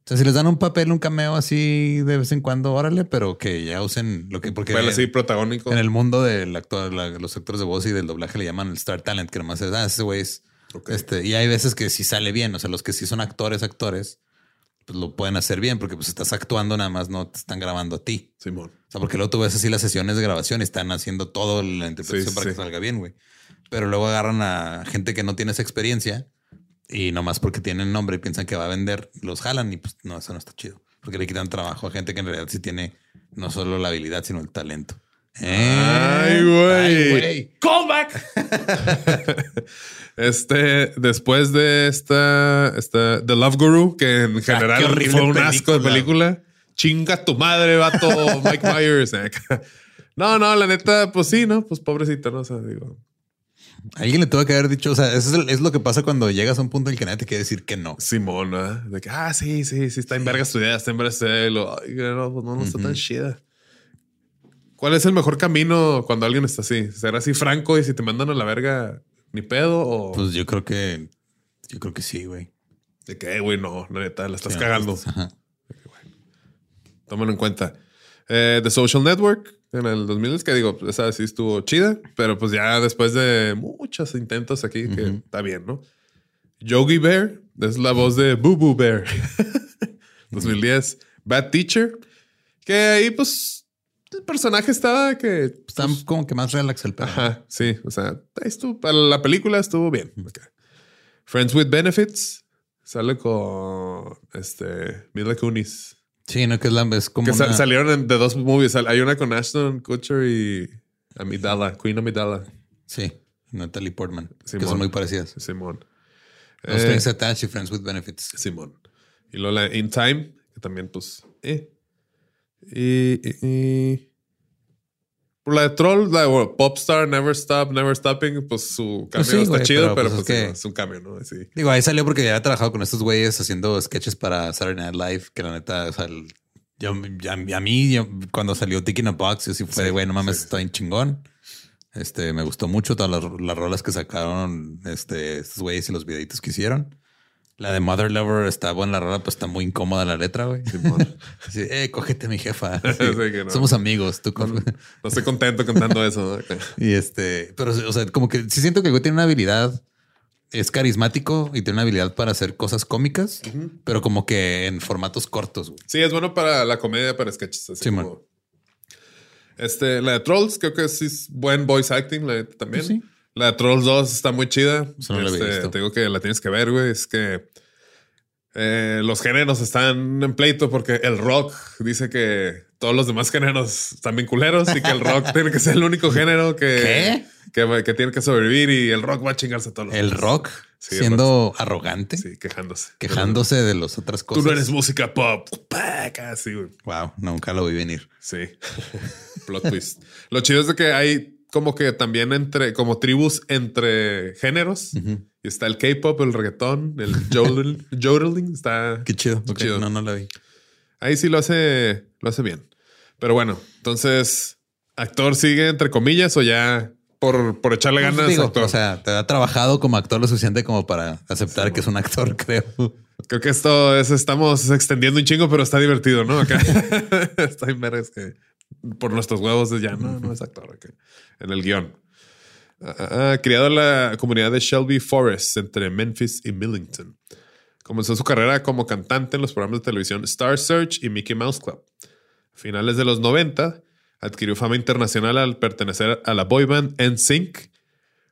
O sea, si les dan un papel, un cameo así de vez en cuando, órale, pero que ya usen lo que... Porque bueno, sí, protagónico. En el mundo de los actores de voz y del doblaje le llaman el Star Talent, que nomás es, ah, ese güey es Este, y hay veces que sí sale bien. O sea, los que sí son actores, actores, pues lo pueden hacer bien porque pues estás actuando nada más, no te están grabando a ti. Simón. O sea, porque luego tú ves así las sesiones de grabación y están haciendo todo la interpretación para que salga bien, güey. Pero luego agarran a gente que no tiene esa experiencia y nomás porque tienen nombre y piensan que va a vender, los jalan y pues no, eso no está chido. Porque le quitan trabajo a gente que en realidad sí tiene no solo la habilidad, sino el talento. Ay, güey. Callback. este, después de esta, esta The Love Guru, que en ah, general fue un asco de película. Chinga tu madre, vato, Mike Myers. no, no, la neta, pues sí, ¿no? Pues pobrecito, ¿no? O sea, digo. Alguien le tuvo que haber dicho, o sea, eso es, lo que pasa cuando llegas a un punto en el que nadie te quiere decir que no. Simón, De que, ah, sí, sí, sí, está en verga estudiada, está en verga estudiada. Ay, no, pues no, no está tan chida. ¿Cuál es el mejor camino cuando alguien está así? ¿Ser así franco y si te mandan a la verga, ni pedo? O... Pues yo creo que, yo creo que sí, güey. De que, güey, no, neta, la estás cagando. Tómalo en cuenta. Eh, The Social Network en el 2000 es que digo, esa sí estuvo chida, pero pues ya después de muchos intentos aquí, que está bien, ¿no? Yogi Bear es la voz de Boo Boo Bear. 2010. Bad Teacher, que ahí pues el personaje estaba que... Está pues, como que más relax el perro. Ajá, sí. O sea, estuvo, para la película estuvo bien. Friends with Benefits sale con este Mila Kunis. Sí, no, que es, la, es como. salieron de dos movies. Hay una con Ashton Kutcher y Amidala, Queen Amidala. Sí, Natalie Portman. Que son muy parecidas. Simón. Los eh, Attached y Friends with Benefits. Simón. Y luego la In Time, que también, pues, eh, y, y, la de Troll, la de Popstar, Never Stop, Never Stopping, pues su pues cambio está chido, pero, pues, pues es un cambio, ¿no? Digo, ahí salió porque ya había trabajado con estos güeyes haciendo sketches para Saturday Night Live, que la neta, o sea, yo, a, mí, cuando salió Tiki in a Box, yo sí fue de, güey, no mames, está bien chingón. Este, me gustó mucho todas las, las rolas que sacaron este, estos güeyes y los videitos que hicieron. La de Mother Lover está buena la rola, pues está muy incómoda la letra, güey. Sí, eh, cógete mi jefa. Somos amigos. Tú no, estoy contento cantando eso. y este, pero, o sea, como que sí siento que el güey tiene una habilidad, es carismático y tiene una habilidad para hacer cosas cómicas, pero como que en formatos cortos. Güey. Sí, es bueno para la comedia, para sketches. Así sí, Este, la de Trolls, creo que sí es buen voice acting, la también. sí. La de Trolls 2 está muy chida. Este, te digo que la tienes que ver, güey. Es que eh, los géneros están en pleito porque el rock dice que todos los demás géneros están bien culeros y que el rock tiene que ser el único género que, que, tiene que sobrevivir y el rock va a chingarse a todos los ¿El rock? siendo arrogante. Sí, quejándose. Quejándose de las otras cosas. Tú no eres música pop. Casi, güey. Wow, nunca lo vi venir. Sí. Plot twist. Lo chido es de que hay como que también entre, como tribus entre géneros. Y está el K-pop, el reggaetón, el jodeling. está. Qué chido. chido. No, no la vi. Ahí sí lo hace, lo hace bien. Pero bueno, entonces, ¿actor sigue entre comillas o ya por, por echarle pues ganas? actor? O sea, te ha trabajado como actor lo suficiente como para aceptar que es un actor, creo. Creo que esto es, estamos extendiendo un chingo, pero está divertido, ¿no? Acá está en que por nuestros huevos ya no, no es actor en el guion. Ha criado la comunidad de Shelby Forest entre Memphis y Millington. Comenzó su carrera como cantante en los programas de televisión Star Search y Mickey Mouse Club. A finales de los 90, adquirió fama internacional al pertenecer a la boy band NSYNC,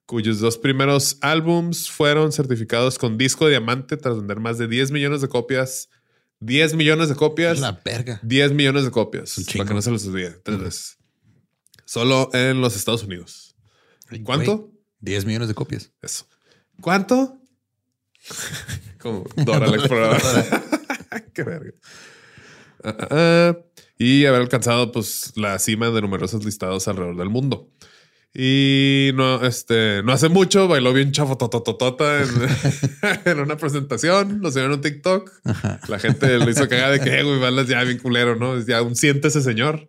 cuyos dos primeros álbums fueron certificados con disco de diamante tras vender más de 10 millones de copias 10 millones de copias. La verga. 10 millones de copias. Para que no se los olvide. Tres veces. Solo en los Estados Unidos. ¿Cuánto? 10 millones de copias. Eso. ¿Cuánto? Como Dora la exploradora. Qué verga. Ah, ah, ah. y haber alcanzado pues la cima de numerosos listados alrededor del mundo. Y no, este, no hace mucho bailó bien chafotototota en, en una presentación, lo subieron en un TikTok. La gente lo hizo cagar de que, güey, balas ya bien culero, ¿no? Ya un siente ese señor.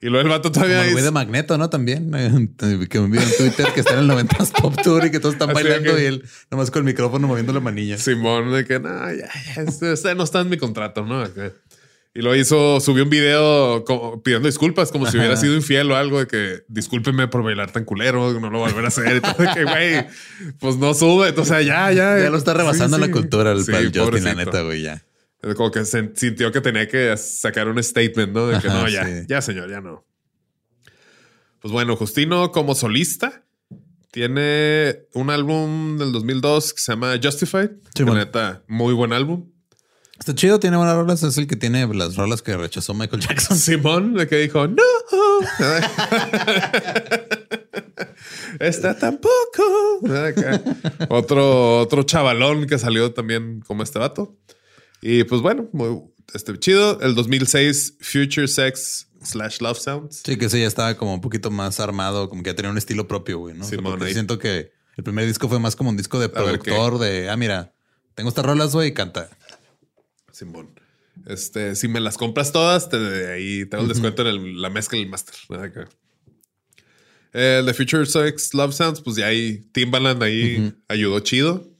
Y luego el vato todavía. Como el güey de Magneto, ¿no? También. Que me envió en Twitter que está en el 90 Pop Tour y que todos están bailando y él nomás con el micrófono moviendo la manilla. Simón, de que no, ya, ya, este, este no está en mi contrato, ¿no? Y lo hizo, subió un video pidiendo disculpas, como si hubiera sido infiel o algo de que discúlpeme por bailar tan culero, no lo volver a hacer. Y todo, que, güey, pues no sube. O sea, ya, ya. Ya lo está rebasando la cultura el, sí, Justin, la neta, güey, ya. Como que sintió que tenía que sacar un statement, ¿no? De que no, ya, ya, señor, ya no. Pues bueno, Justino como solista tiene un álbum del 2002 que se llama Justified. Sí, neta, muy buen álbum. Está chido, tiene buenas rolas. Es el que tiene las rolas que rechazó Michael Jackson. Simón, de que dijo, no. Está tampoco. otro, otro chavalón que salió también como este vato. Y pues bueno, muy este, chido. El 2006, Future Sex slash Love Sounds. Sí, que ese ya estaba como un poquito más armado, como que ya tenía un estilo propio, güey, ¿no? Siento que el primer disco fue más como un disco de productor, de, ah, mira, tengo estas rolas, güey, y canta. Simón. Este, si me las compras todas, te, ahí tengo el descuento en la mezcla y el master. El The Future Sex Love Sounds, pues ya ahí Timbaland ahí ayudó chido,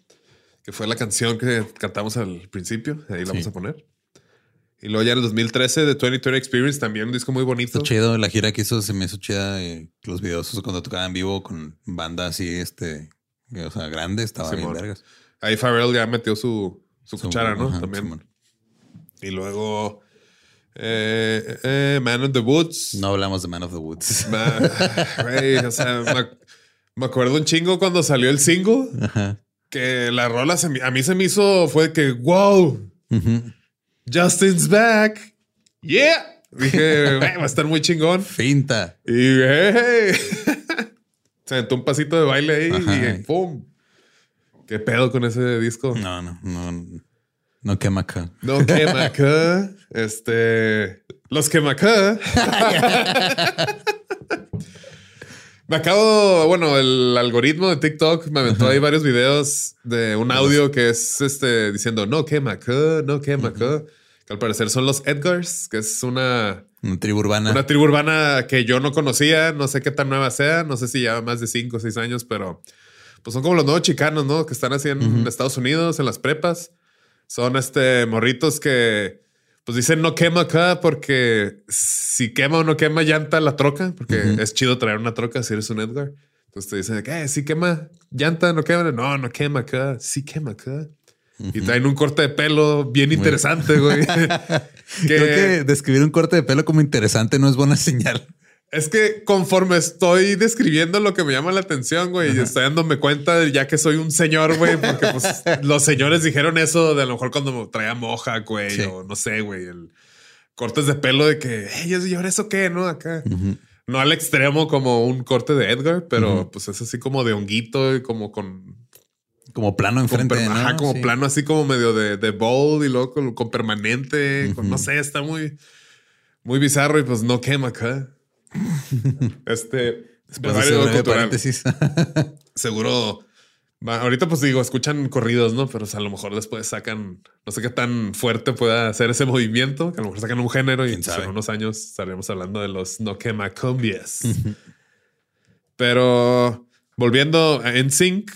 que fue la canción que cantamos al principio. Ahí la vamos a poner. Y luego ya en el 2013 de 2020 Experience, también un disco muy bonito. Está chido. La gira que hizo se me hizo chida. Eh, los videos cuando tocaba en vivo con banda así, este, o sea, grande, estaba bien vergas. Ahí Pharrell ya metió su, su, cuchara, ¿no? también. Y luego eh, eh, Man of the Woods. No hablamos de Man of the Woods. o sea, me, acuerdo un chingo cuando salió el single. Que la rola a mí se me hizo, fue que, wow, Justin's back. Yeah. Dije, va a estar muy chingón. Finta. Y hey, se metió un pasito de baile ahí y ¡pum! ¿Qué pedo con ese disco? No, no, no. No quema acá. No quema acá. Este. Los quema acá. me acabo. Bueno, el algoritmo de TikTok me aventó ahí varios videos de un audio que es este diciendo no quema acá, no quema acá. Que al parecer son los Edgars, que es una. Una tribu urbana. Una tribu urbana que yo no conocía. No sé qué tan nueva sea. No sé si lleva más de 5 o 6 años, pero pues son como los nuevos chicanos, ¿no? Que están así en Estados Unidos, en las prepas. Son este morritos que pues dicen no quema acá porque si quema o no quema llanta la troca, porque es chido traer una troca si eres un Edgar. Entonces te dicen, que si quema llanta, no quema. No, no quema acá. Sí quema acá. Y traen un corte de pelo bien interesante, güey. Creo que describir un corte de pelo como interesante no es buena señal. Es que conforme estoy describiendo lo que me llama la atención, güey, y estoy dándome cuenta ya que soy un señor, güey, porque pues los señores dijeron eso de a lo mejor cuando traía moja, güey, o no sé, güey, el cortes de pelo de que, hey, ¿y ahora eso qué, no? Acá. No al extremo como un corte de Edgar, pero pues es así como de honguito y como con como plano enfrente. Con, ajá, como plano así como medio de, de bold y luego con, permanente. no sé, está muy, muy bizarro y pues no quema acá. Este. paréntesis. Seguro. Ahorita pues digo, escuchan corridos, ¿no? Pero a lo mejor después sacan, no sé qué tan fuerte pueda hacer ese movimiento, que a lo mejor sacan un género y en unos años estaremos hablando de los no quema cumbias. Pero volviendo a NSYNC,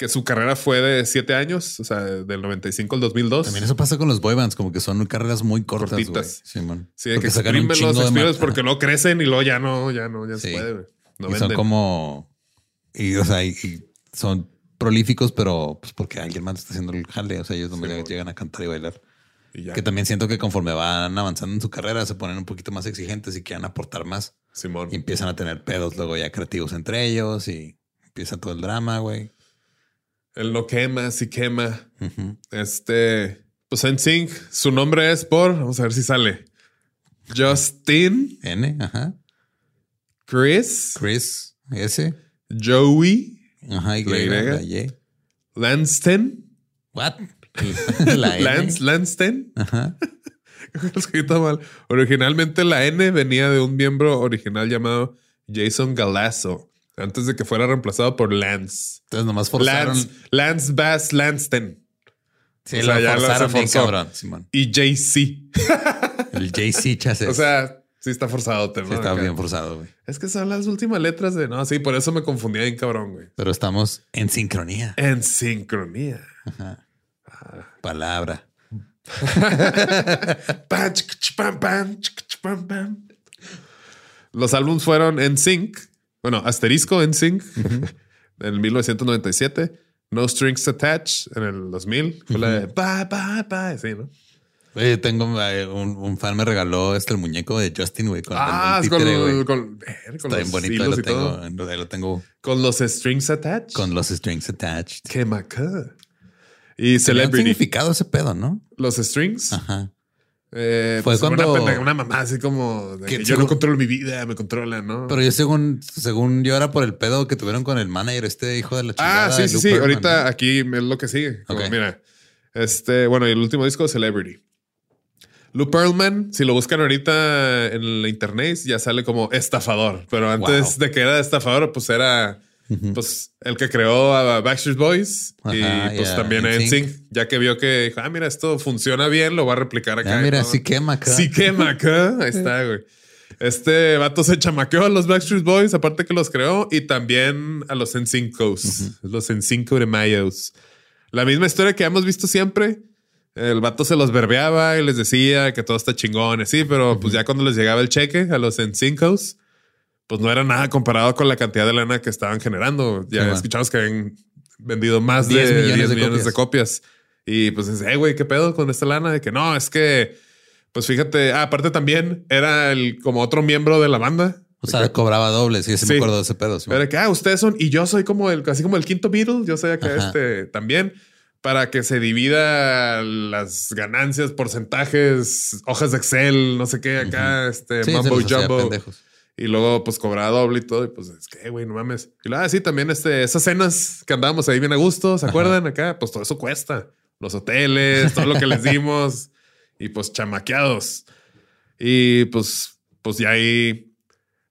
que su carrera fue de siete años, o sea, del 95 al 2002. También eso pasa con los boybands, como que son carreras muy cortas. Cortitas. Sí, man. Sí, que se los de porque no crecen y luego ya no, ya no, ya se puede. No y son como. Y, o sea, y, son prolíficos, pero pues porque alguien más está haciendo el jale. O sea, ellos donde llegan a cantar y bailar. Que también siento que conforme van avanzando en su carrera se ponen un poquito más exigentes y quieren aportar más. Simón. Y empiezan a tener pedos luego ya creativos entre ellos y empieza todo el drama, güey. Él no quema, sí quema. Este, pues en Sync, su nombre es por, vamos a ver si sale. Justin. N, ajá. Chris. Chris, S. Joey. Ajá, Y. Y. Lanston. What? la Lance, Lanston. Ajá. mal. Originalmente la N venía de un miembro original llamado Jason Galasso antes de que fuera reemplazado por Lance. Entonces nomás forzaron. Lance, Lance Bass Lanston. Sí, lo forzaron bien cabrón, Simón. Y JC. El JC chases. O sea, sí está forzado. Sí está bien forzado, güey. Es que son las últimas letras de... No, sí, por eso me confundía bien cabrón, güey. Pero estamos en sincronía. En sincronía. Ajá. Palabra. Los álbumes fueron En Sync, bueno, Asterisco En Sync en 1997, No Strings Attached en el 2000, fue la de bye, bye, bye, sí, ¿no? Oye, tengo eh, un, fan me regaló este el muñeco de Justin, güey. Con ah, con, con, con, Está bien bonito, lo tengo, lo tengo. Con los strings attached. Con los strings attached. Qué maca. Y Celebrity. significado ese pedo, ¿no? Los strings. Ajá. Eh, Fue pues cuando una, una, mamá así como que, yo no controlo mi vida, me controla, ¿no? Pero yo según según yo era por el pedo que tuvieron con el manager, este hijo de la chica. Ah, sí, sí, sí. Ahorita aquí es lo que sigue. Mira, este, bueno, y el último disco, Celebrity. Lou Pearlman, si lo buscan ahorita en la internet, ya sale como estafador. Pero antes de que era estafador, pues era pues el que creó a Backstreet Boys y pues también a NSYNC, ya que vio que dijo, ah, mira, esto funciona bien, lo voy a replicar acá. Ah, mira, sí quema acá. Sí quema acá. Ahí está, güey. Este vato se chamaqueó a los Backstreet Boys, aparte que los creó, y también a los NSYNCos, los NSYNC de Mayos. La misma historia que hemos visto siempre el vato se los verbeaba y les decía que todo está chingón, sí, pero pues ya cuando les llegaba el cheque a los Encincos, pues no era nada comparado con la cantidad de lana que estaban generando. Ya escuchamos que habían vendido más de 10 millones, de, copias. Y pues dice, hey, güey, ¿qué pedo con esta lana? De que no, es que, pues fíjate, ah, aparte también era el como otro miembro de la banda. O sea, cobraba doble, sí, sí, me acuerdo de ese pedo. Pero que, ah, ustedes son, y yo soy como el, así como el quinto Beatle, yo soy acá este también para que se divida las ganancias, porcentajes, hojas de Excel, no sé qué, acá, este, mambo jumbo. Y luego, pues, cobraba doble y todo. Y pues, es que, güey, no mames. Y luego, ah, sí, también este, esas cenas que andábamos ahí bien a gusto, ¿se acuerdan? Acá, pues todo eso cuesta. Los hoteles, todo lo que les dimos. Y pues, chamaqueados. Y pues, pues ya ahí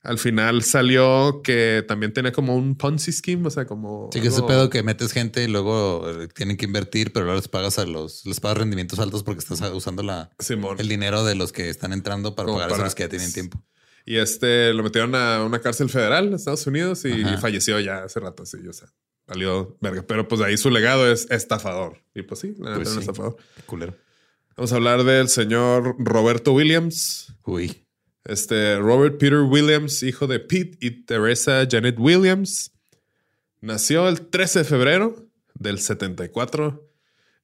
al final salió que también tiene como un Ponzi scheme, o sea, como. Sí, que ese pedo que metes gente y luego eh, tienen que invertir, pero luego les pagas a los, les pagas rendimientos altos porque estás usando la, el dinero de los que están entrando para pagar a los que ya tienen tiempo. Y este lo metieron a una cárcel federal en Estados Unidos y, falleció ya hace rato, sí, o sea, salió verga. Pero pues ahí su legado es estafador. Y pues sí, pues sí. estafador. culero. Vamos a hablar del señor Roberto Williams. Uy. Este, Robert Peter Williams, hijo de Pete y Teresa Janet Williams, nació el 13 de febrero del 74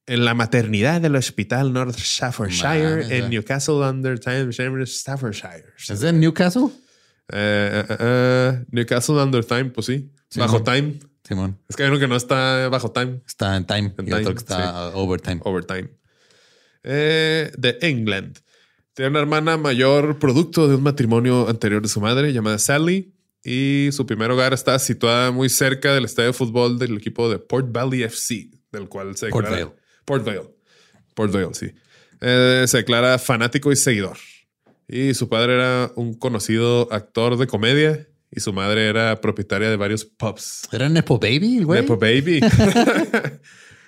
en la maternidad del Hospital North Staffordshire en Newcastle under Time, Staffordshire. ¿Es en Newcastle? Eh, eh, eh, Newcastle under Time, pues sí. bajo Time. Simón. Es que hay uno que no está bajo Time. Está en Time. y otro que está Overtime. Overtime. de England. Tiene una hermana mayor producto de un matrimonio anterior de su madre llamada Sally y su primer hogar está situada muy cerca del estadio de fútbol del equipo de Port Valley FC, del cual se Port declara... Vale. Port Vale. Port Vale, sí. Eh, se declara fanático y seguidor. Y su padre era un conocido actor de comedia y su madre era propietaria de varios pubs. ¿Era Nepo Baby, güey? Nepo Baby.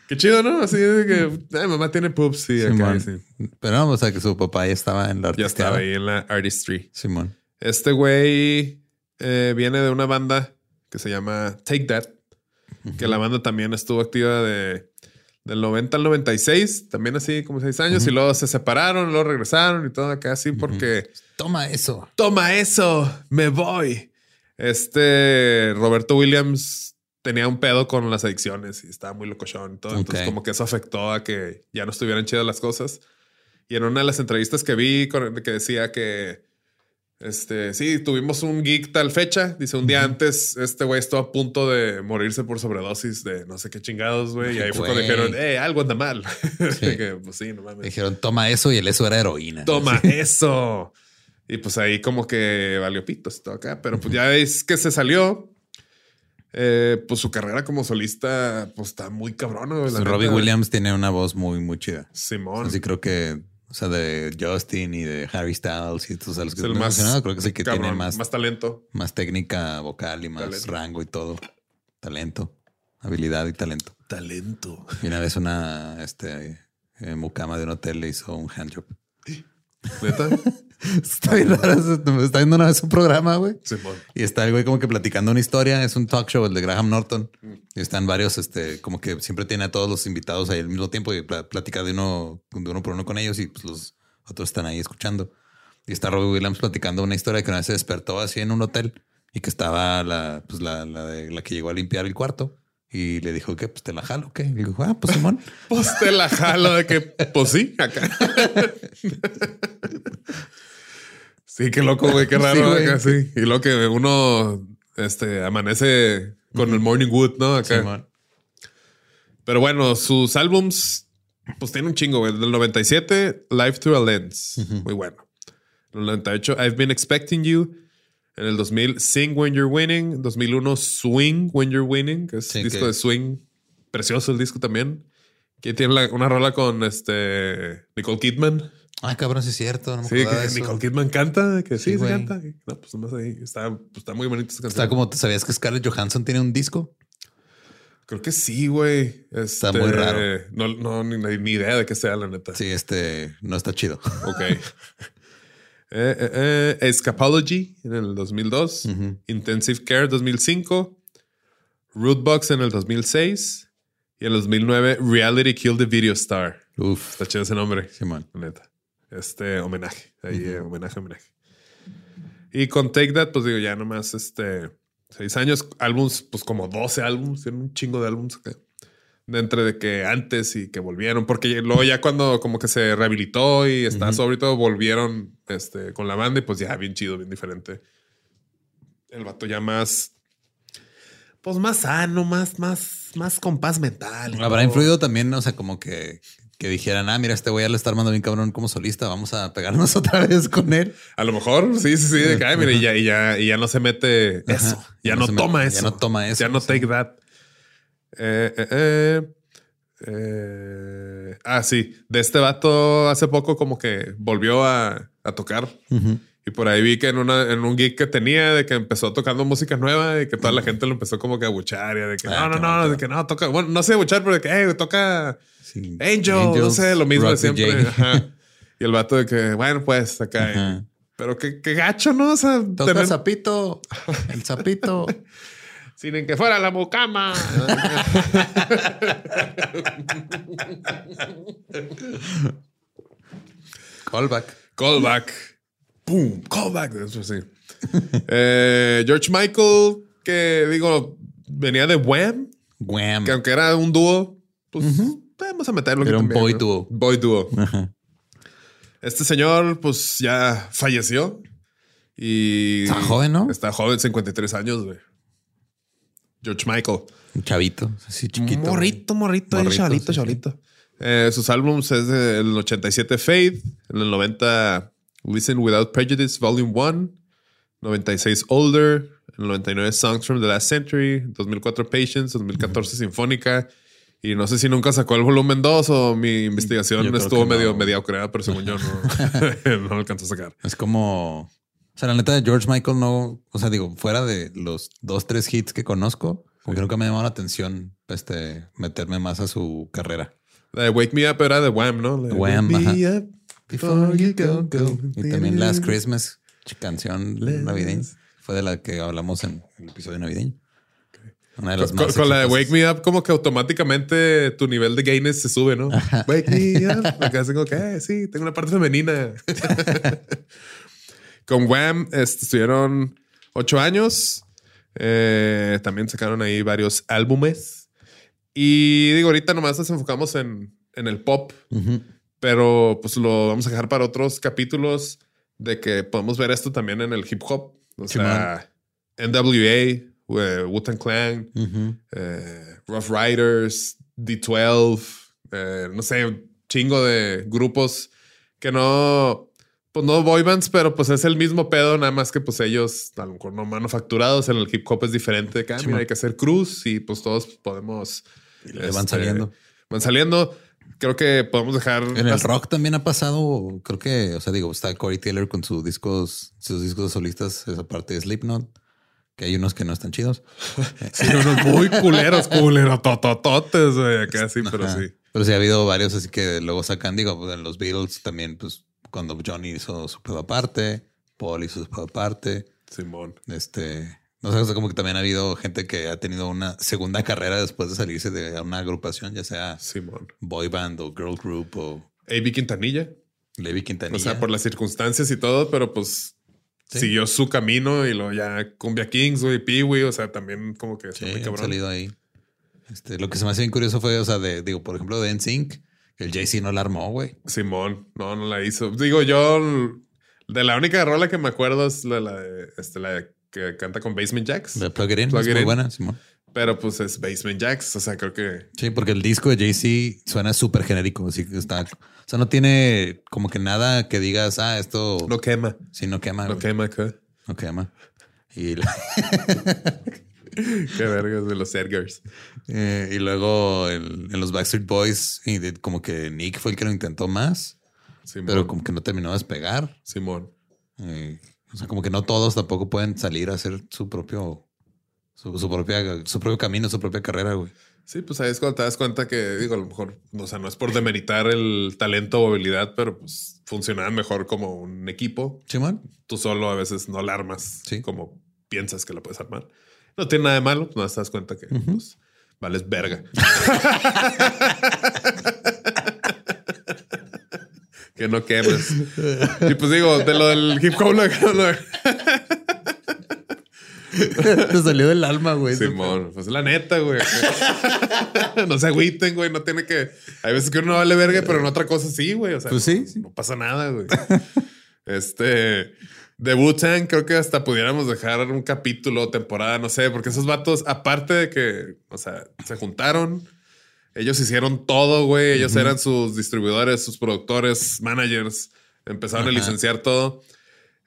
Qué chido, ¿no? Así de que mamá tiene pups, sí, acá, sí. Pero no, o sea que su papá ya estaba en la Ya estaba ahí en la artistry. Simón. Este güey eh, viene de una banda que se llama Take That, que la banda también estuvo activa de del 90 al 96, también así como seis años, y luego se separaron, luego regresaron y todo acá así porque... Toma eso. Toma eso, me voy. Este Roberto Williams tenía un pedo con las adicciones y estaba muy locochón y todo. Entonces, como que eso afectó a que ya no estuvieran chidas las cosas. Y en una de las entrevistas que vi, que decía que este, sí, tuvimos un geek tal fecha. Dice, un día antes, este güey estuvo a punto de morirse por sobredosis de no sé qué chingados, güey. Y ahí fue cuando dijeron, eh, algo anda mal. que, pues sí, no mames. Dijeron, toma eso y el eso era heroína. Toma eso. Y pues ahí como que valió pitos todo acá. Pero pues ya es que se salió. Eh, pues su carrera como solista, pues está muy cabrona. Pues Robbie Williams tiene una voz muy, muy chida. Simón. Así creo que, o sea, de Justin y de Harry Styles y todos los que el más mencionado, creo que es el que tiene más, más talento, más técnica vocal y más rango y todo. Talento, habilidad y talento. Talento. Y una vez una este, eh, mucama de un hotel le hizo un handjob. ¿Neta? Está bien raro. Está viendo una vez un programa, güey. y está el güey como que platicando una historia. Es un talk show, el de Graham Norton. Mm. Y están varios, este, como que siempre tiene a todos los invitados ahí al mismo tiempo y platica de uno, de uno por uno con ellos y pues los otros están ahí escuchando. Y está Robbie Williams platicando una historia que una vez se despertó así en un hotel y que estaba la, pues la, la, de, la que llegó a limpiar el cuarto. Y le dijo que pues te la jalo, ¿qué? Y le dijo, ah, pues Simón. pues te la jalo de que, pues sí, acá. sí, qué loco, güey, qué raro acá, sí. Y lo que uno este, amanece con el Morning Wood, ¿no? Acá. Pero bueno, sus álbums, pues tienen un chingo, güey. Del 97, Life Through a Lens. Muy bueno. En el 98, I've Been Expecting You. En el 2000, Sing When You're Winning. 2001, Swing When You're Winning, que es disco de swing. Precioso el disco también. Que tiene una rola con este Nicole Kidman. Ay, cabrón, sí es cierto. No sí, que Nicole Kidman canta. Que sí, sí canta. No, pues nomás ahí. Está, pues, está muy bonito esa canción. Está como, ¿sabías que Scarlett Johansson tiene un disco? Creo que sí, güey. está muy este, raro. No, no ni, ni, idea de qué sea, la neta. Sí, este no está chido. Ok. Eh, eh, eh, Escapology en el 2002, Intensive Care 2005, Rootbox en el 2006 y en el 2009 Reality Kill the Video Star. Uf. Está chido ese nombre. Sí, man. Neta. Este homenaje. Ahí, homenaje, homenaje. Y con Take That, pues digo, ya nomás este seis años, álbums, pues como 12 álbums, tienen un chingo de álbums de entre de que antes y que volvieron, porque luego ya cuando como que se rehabilitó y está sobre todo, volvieron este, con la banda y pues ya bien chido, bien diferente. El vato ya más, pues más sano, más, más, más con paz mental. Habrá influido también, o sea, como que, que dijeran, ah, mira, este güey ya le está armando bien cabrón como solista, vamos a pegarnos otra vez con él. A lo mejor, sí, sí, sí, de que, mira, y ya, y ya, y ya no se mete eso, ya, no, toma eso. Ya no toma eso. Ya no take that. Eh, eh, eh, ah, sí. De este vato hace poco como que volvió a, tocar. Y por ahí vi que en, una, en un gig que tenía, de que empezó tocando música nueva y que toda la gente lo empezó como que a buchar y de que ah, no, no, no, de que no, toca, bueno, no sé buchar, pero de que toca Angel, no sé, lo mismo de siempre. Y el vato de que, bueno, pues acá. Pero qué, gacho, ¿no? O sea, toca el zapito, el zapito. sin que fuera la mucama. Callback. Callback. Boom. Callback. Eso sí. Eh, George Michael, que digo, venía de Wham. Wham. Que aunque era un dúo, pues vamos a meterlo. Era un boy dúo. Boy dúo. Este señor, pues ya falleció. Y. Está joven, ¿no? Está joven, 53 años, güey. George Michael. Un chavito, así chiquito. Morrito, morrito, morrito chavalito, chavalito. Eh, sus álbumes es del 87 Fade, en el 90 Listen Without Prejudice Volume 1, 96 Older, en el 99 Songs from the Last Century, 2004 Patience, 2014 Sinfónica. Y no sé si nunca sacó el volumen 2 o mi investigación estuvo medio mediocre, pero según yo no, no alcanzó a sacar. Es como o sea, la neta de George Michael no, o sea, digo, fuera de los dos, tres hits que conozco, porque nunca me llamó la atención este, meterme más a su carrera. La de Wake Me Up era de Wham, ¿no? Wham, ajá. Before you go, go. Y también Last Christmas, canción navideña. Fue de la que hablamos en el episodio navideño. Una de las con, con la de Wake Me Up, como que automáticamente tu nivel de gayness se sube, ¿no? Wake Me Up. Acá tengo que, eh, sí, tengo una parte femenina. Con Wham este, estuvieron ocho años. Eh, también sacaron ahí varios álbumes. Y digo, ahorita nomás nos enfocamos en, el pop. Pero pues lo vamos a dejar para otros capítulos de que podemos ver esto también en el hip hop. O sea, NWA, Wu-Tang Clan, eh, Rough Riders, D12, eh, no sé, chingo de grupos que no pues no boy bands, pero pues es el mismo pedo, nada más que pues ellos a lo mejor no manufacturados. En el hip hop es diferente. Que, ah, hay que hacer cruz y pues todos podemos. van este, saliendo. Van saliendo. Creo que podemos dejar. En el rock también ha pasado. Creo que, o sea, digo, está Corey Taylor con sus discos, sus discos solistas, esa parte de Slipknot. Que hay unos que no están chidos. sí, unos muy culeros, culeros, totototes, güey, acá sí, pero sí. Pero sí ha habido varios así que luego sacan, digo, pues, en los Beatles también, pues cuando Johnny hizo su pedo aparte, Paul hizo su pedo aparte. Simón. Este, no sé, como que también ha habido gente que ha tenido una segunda carrera después de salirse de una agrupación, ya sea Simón. boy band o girl group o A.B. Quintanilla. Levi Quintanilla. O sea, por las circunstancias y todo, pero pues siguió su camino y luego ya Cumbia Kings, güey, Peewee, o sea, también como que sí, muy cabrón. salido ahí. Este, lo que se me hace bien curioso fue, o sea, de, digo, por ejemplo, de NSYNC, el Jay-Z no la armó, güey. Simón, no, no la hizo. Digo, yo, de la única rola que me acuerdo es la, la, este, la que canta con Basement Jacks. De Plug It In, muy buena, Simón. Pero pues es Basement Jacks, o sea, creo que... Sí, porque el disco de Jay-Z suena súper genérico, así que está... O sea, no tiene como que nada que digas, ah, esto... No quema. Sí, no quema. No quema ¿qué? No quema. Y... Qué vergas de los Edgars. Eh, y luego en los Backstreet Boys, y como que Nick fue el que lo intentó más, pero como que no terminó de despegar. Simón. Eh, o sea, como que no todos tampoco pueden salir a hacer su propio, su, propia, su propio camino, su propia carrera, güey. Sí, pues ahí es cuando te das cuenta que, digo, a lo mejor, o sea, no es por demeritar el talento o habilidad, pero pues funcionan mejor como un equipo. Simón. Tú solo a veces no la armas como piensas que la puedes armar. No tiene nada de malo, no te das cuenta que pues, vales verga. que no quemes. y pues digo, de lo del hip hop, Te salió del alma, güey. Simón, pues la neta, güey. no se agüiten, güey. No tiene que. Hay veces que uno no vale verga, pero en otra cosa sí, güey. O sea, pues sí, no, pasa nada, güey. este. De Wu-Tang creo que hasta pudiéramos dejar un capítulo, temporada, no sé, porque esos vatos, aparte de que, o sea, se juntaron, ellos hicieron todo, güey. Ellos eran sus distribuidores, sus productores, managers. Empezaron a licenciar todo.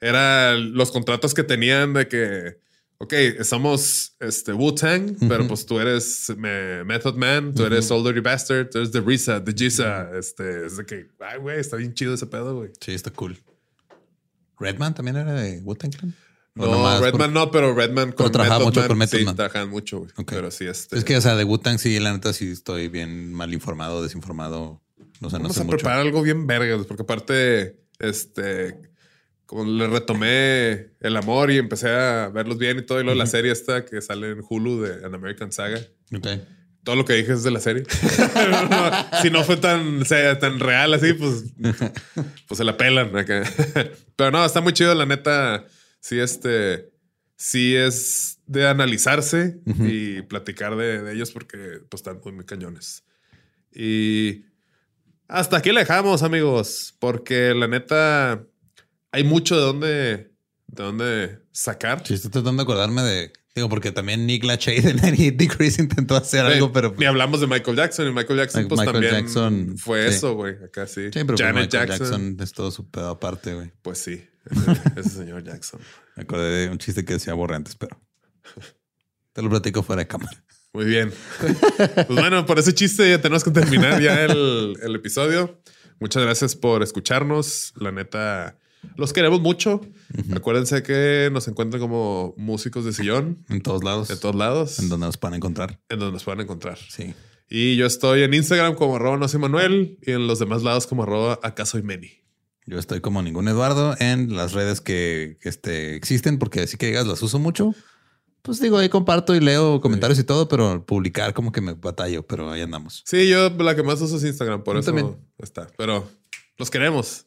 Eran los contratos que tenían de que, ok, somos este, Wu-Tang, pero pues tú eres Method Man, tú eres Old Dirty Bastard, tú eres The Risa, The Giza. Este, es de que, ay, güey, está bien chido ese pedo, güey. Sí, está cool. Redman también era de Wu-Tang Clan. No, Redman no, pero Redman con trabajaba mucho con Method sí, trabajan mucho, güey. Pero sí, este... Es que, o sea, de Wu-Tang sí, la neta sí estoy bien mal informado, desinformado. O sea, no Vamos sé a preparar algo bien vergas, porque aparte, este, como le retomé el amor y empecé a verlos bien y todo, y luego la serie esta que sale en Hulu de An American Saga. Ok. Todo lo que dije es de la serie. si no fue tan, sea, tan real así, pues, pues se la pelan. Pero no, está muy chido, la neta sí, este, sí es de analizarse y platicar de, ellos porque pues están muy, cañones. Y hasta aquí le dejamos, amigos, porque la neta hay mucho de dónde, de dónde sacar. Sí, estoy tratando de acordarme de Digo, porque también Nick Lachey de 98 Degrees intentó hacer algo, pero. Ni hablamos de Michael Jackson. Y Michael Jackson, pues también fue eso, güey. Acá sí. sí pero Janet Michael Jackson. es todo su pedo aparte, güey. Pues sí. Ese, señor Jackson. Me acordé de un chiste que decía Borrantes, pero. Te lo platico fuera de cámara. Muy bien. Pues bueno, por ese chiste ya tenemos que terminar ya el, el episodio. Muchas gracias por escucharnos. La neta los queremos mucho. Acuérdense que nos encuentran como músicos de sillón. En todos lados. En todos lados. En donde nos puedan encontrar. En donde nos puedan encontrar. Sí. Y yo estoy en Instagram como arroba no soy Manuel y en los demás lados como arroba acá soy Meni. Yo estoy como ningún Eduardo en las redes que, este, existen porque así que digas las uso mucho. Pues digo, ahí comparto y leo comentarios y todo, pero publicar como que me batallo, pero ahí andamos. Sí, yo la que más uso es Instagram, por eso también. está. Pero los queremos.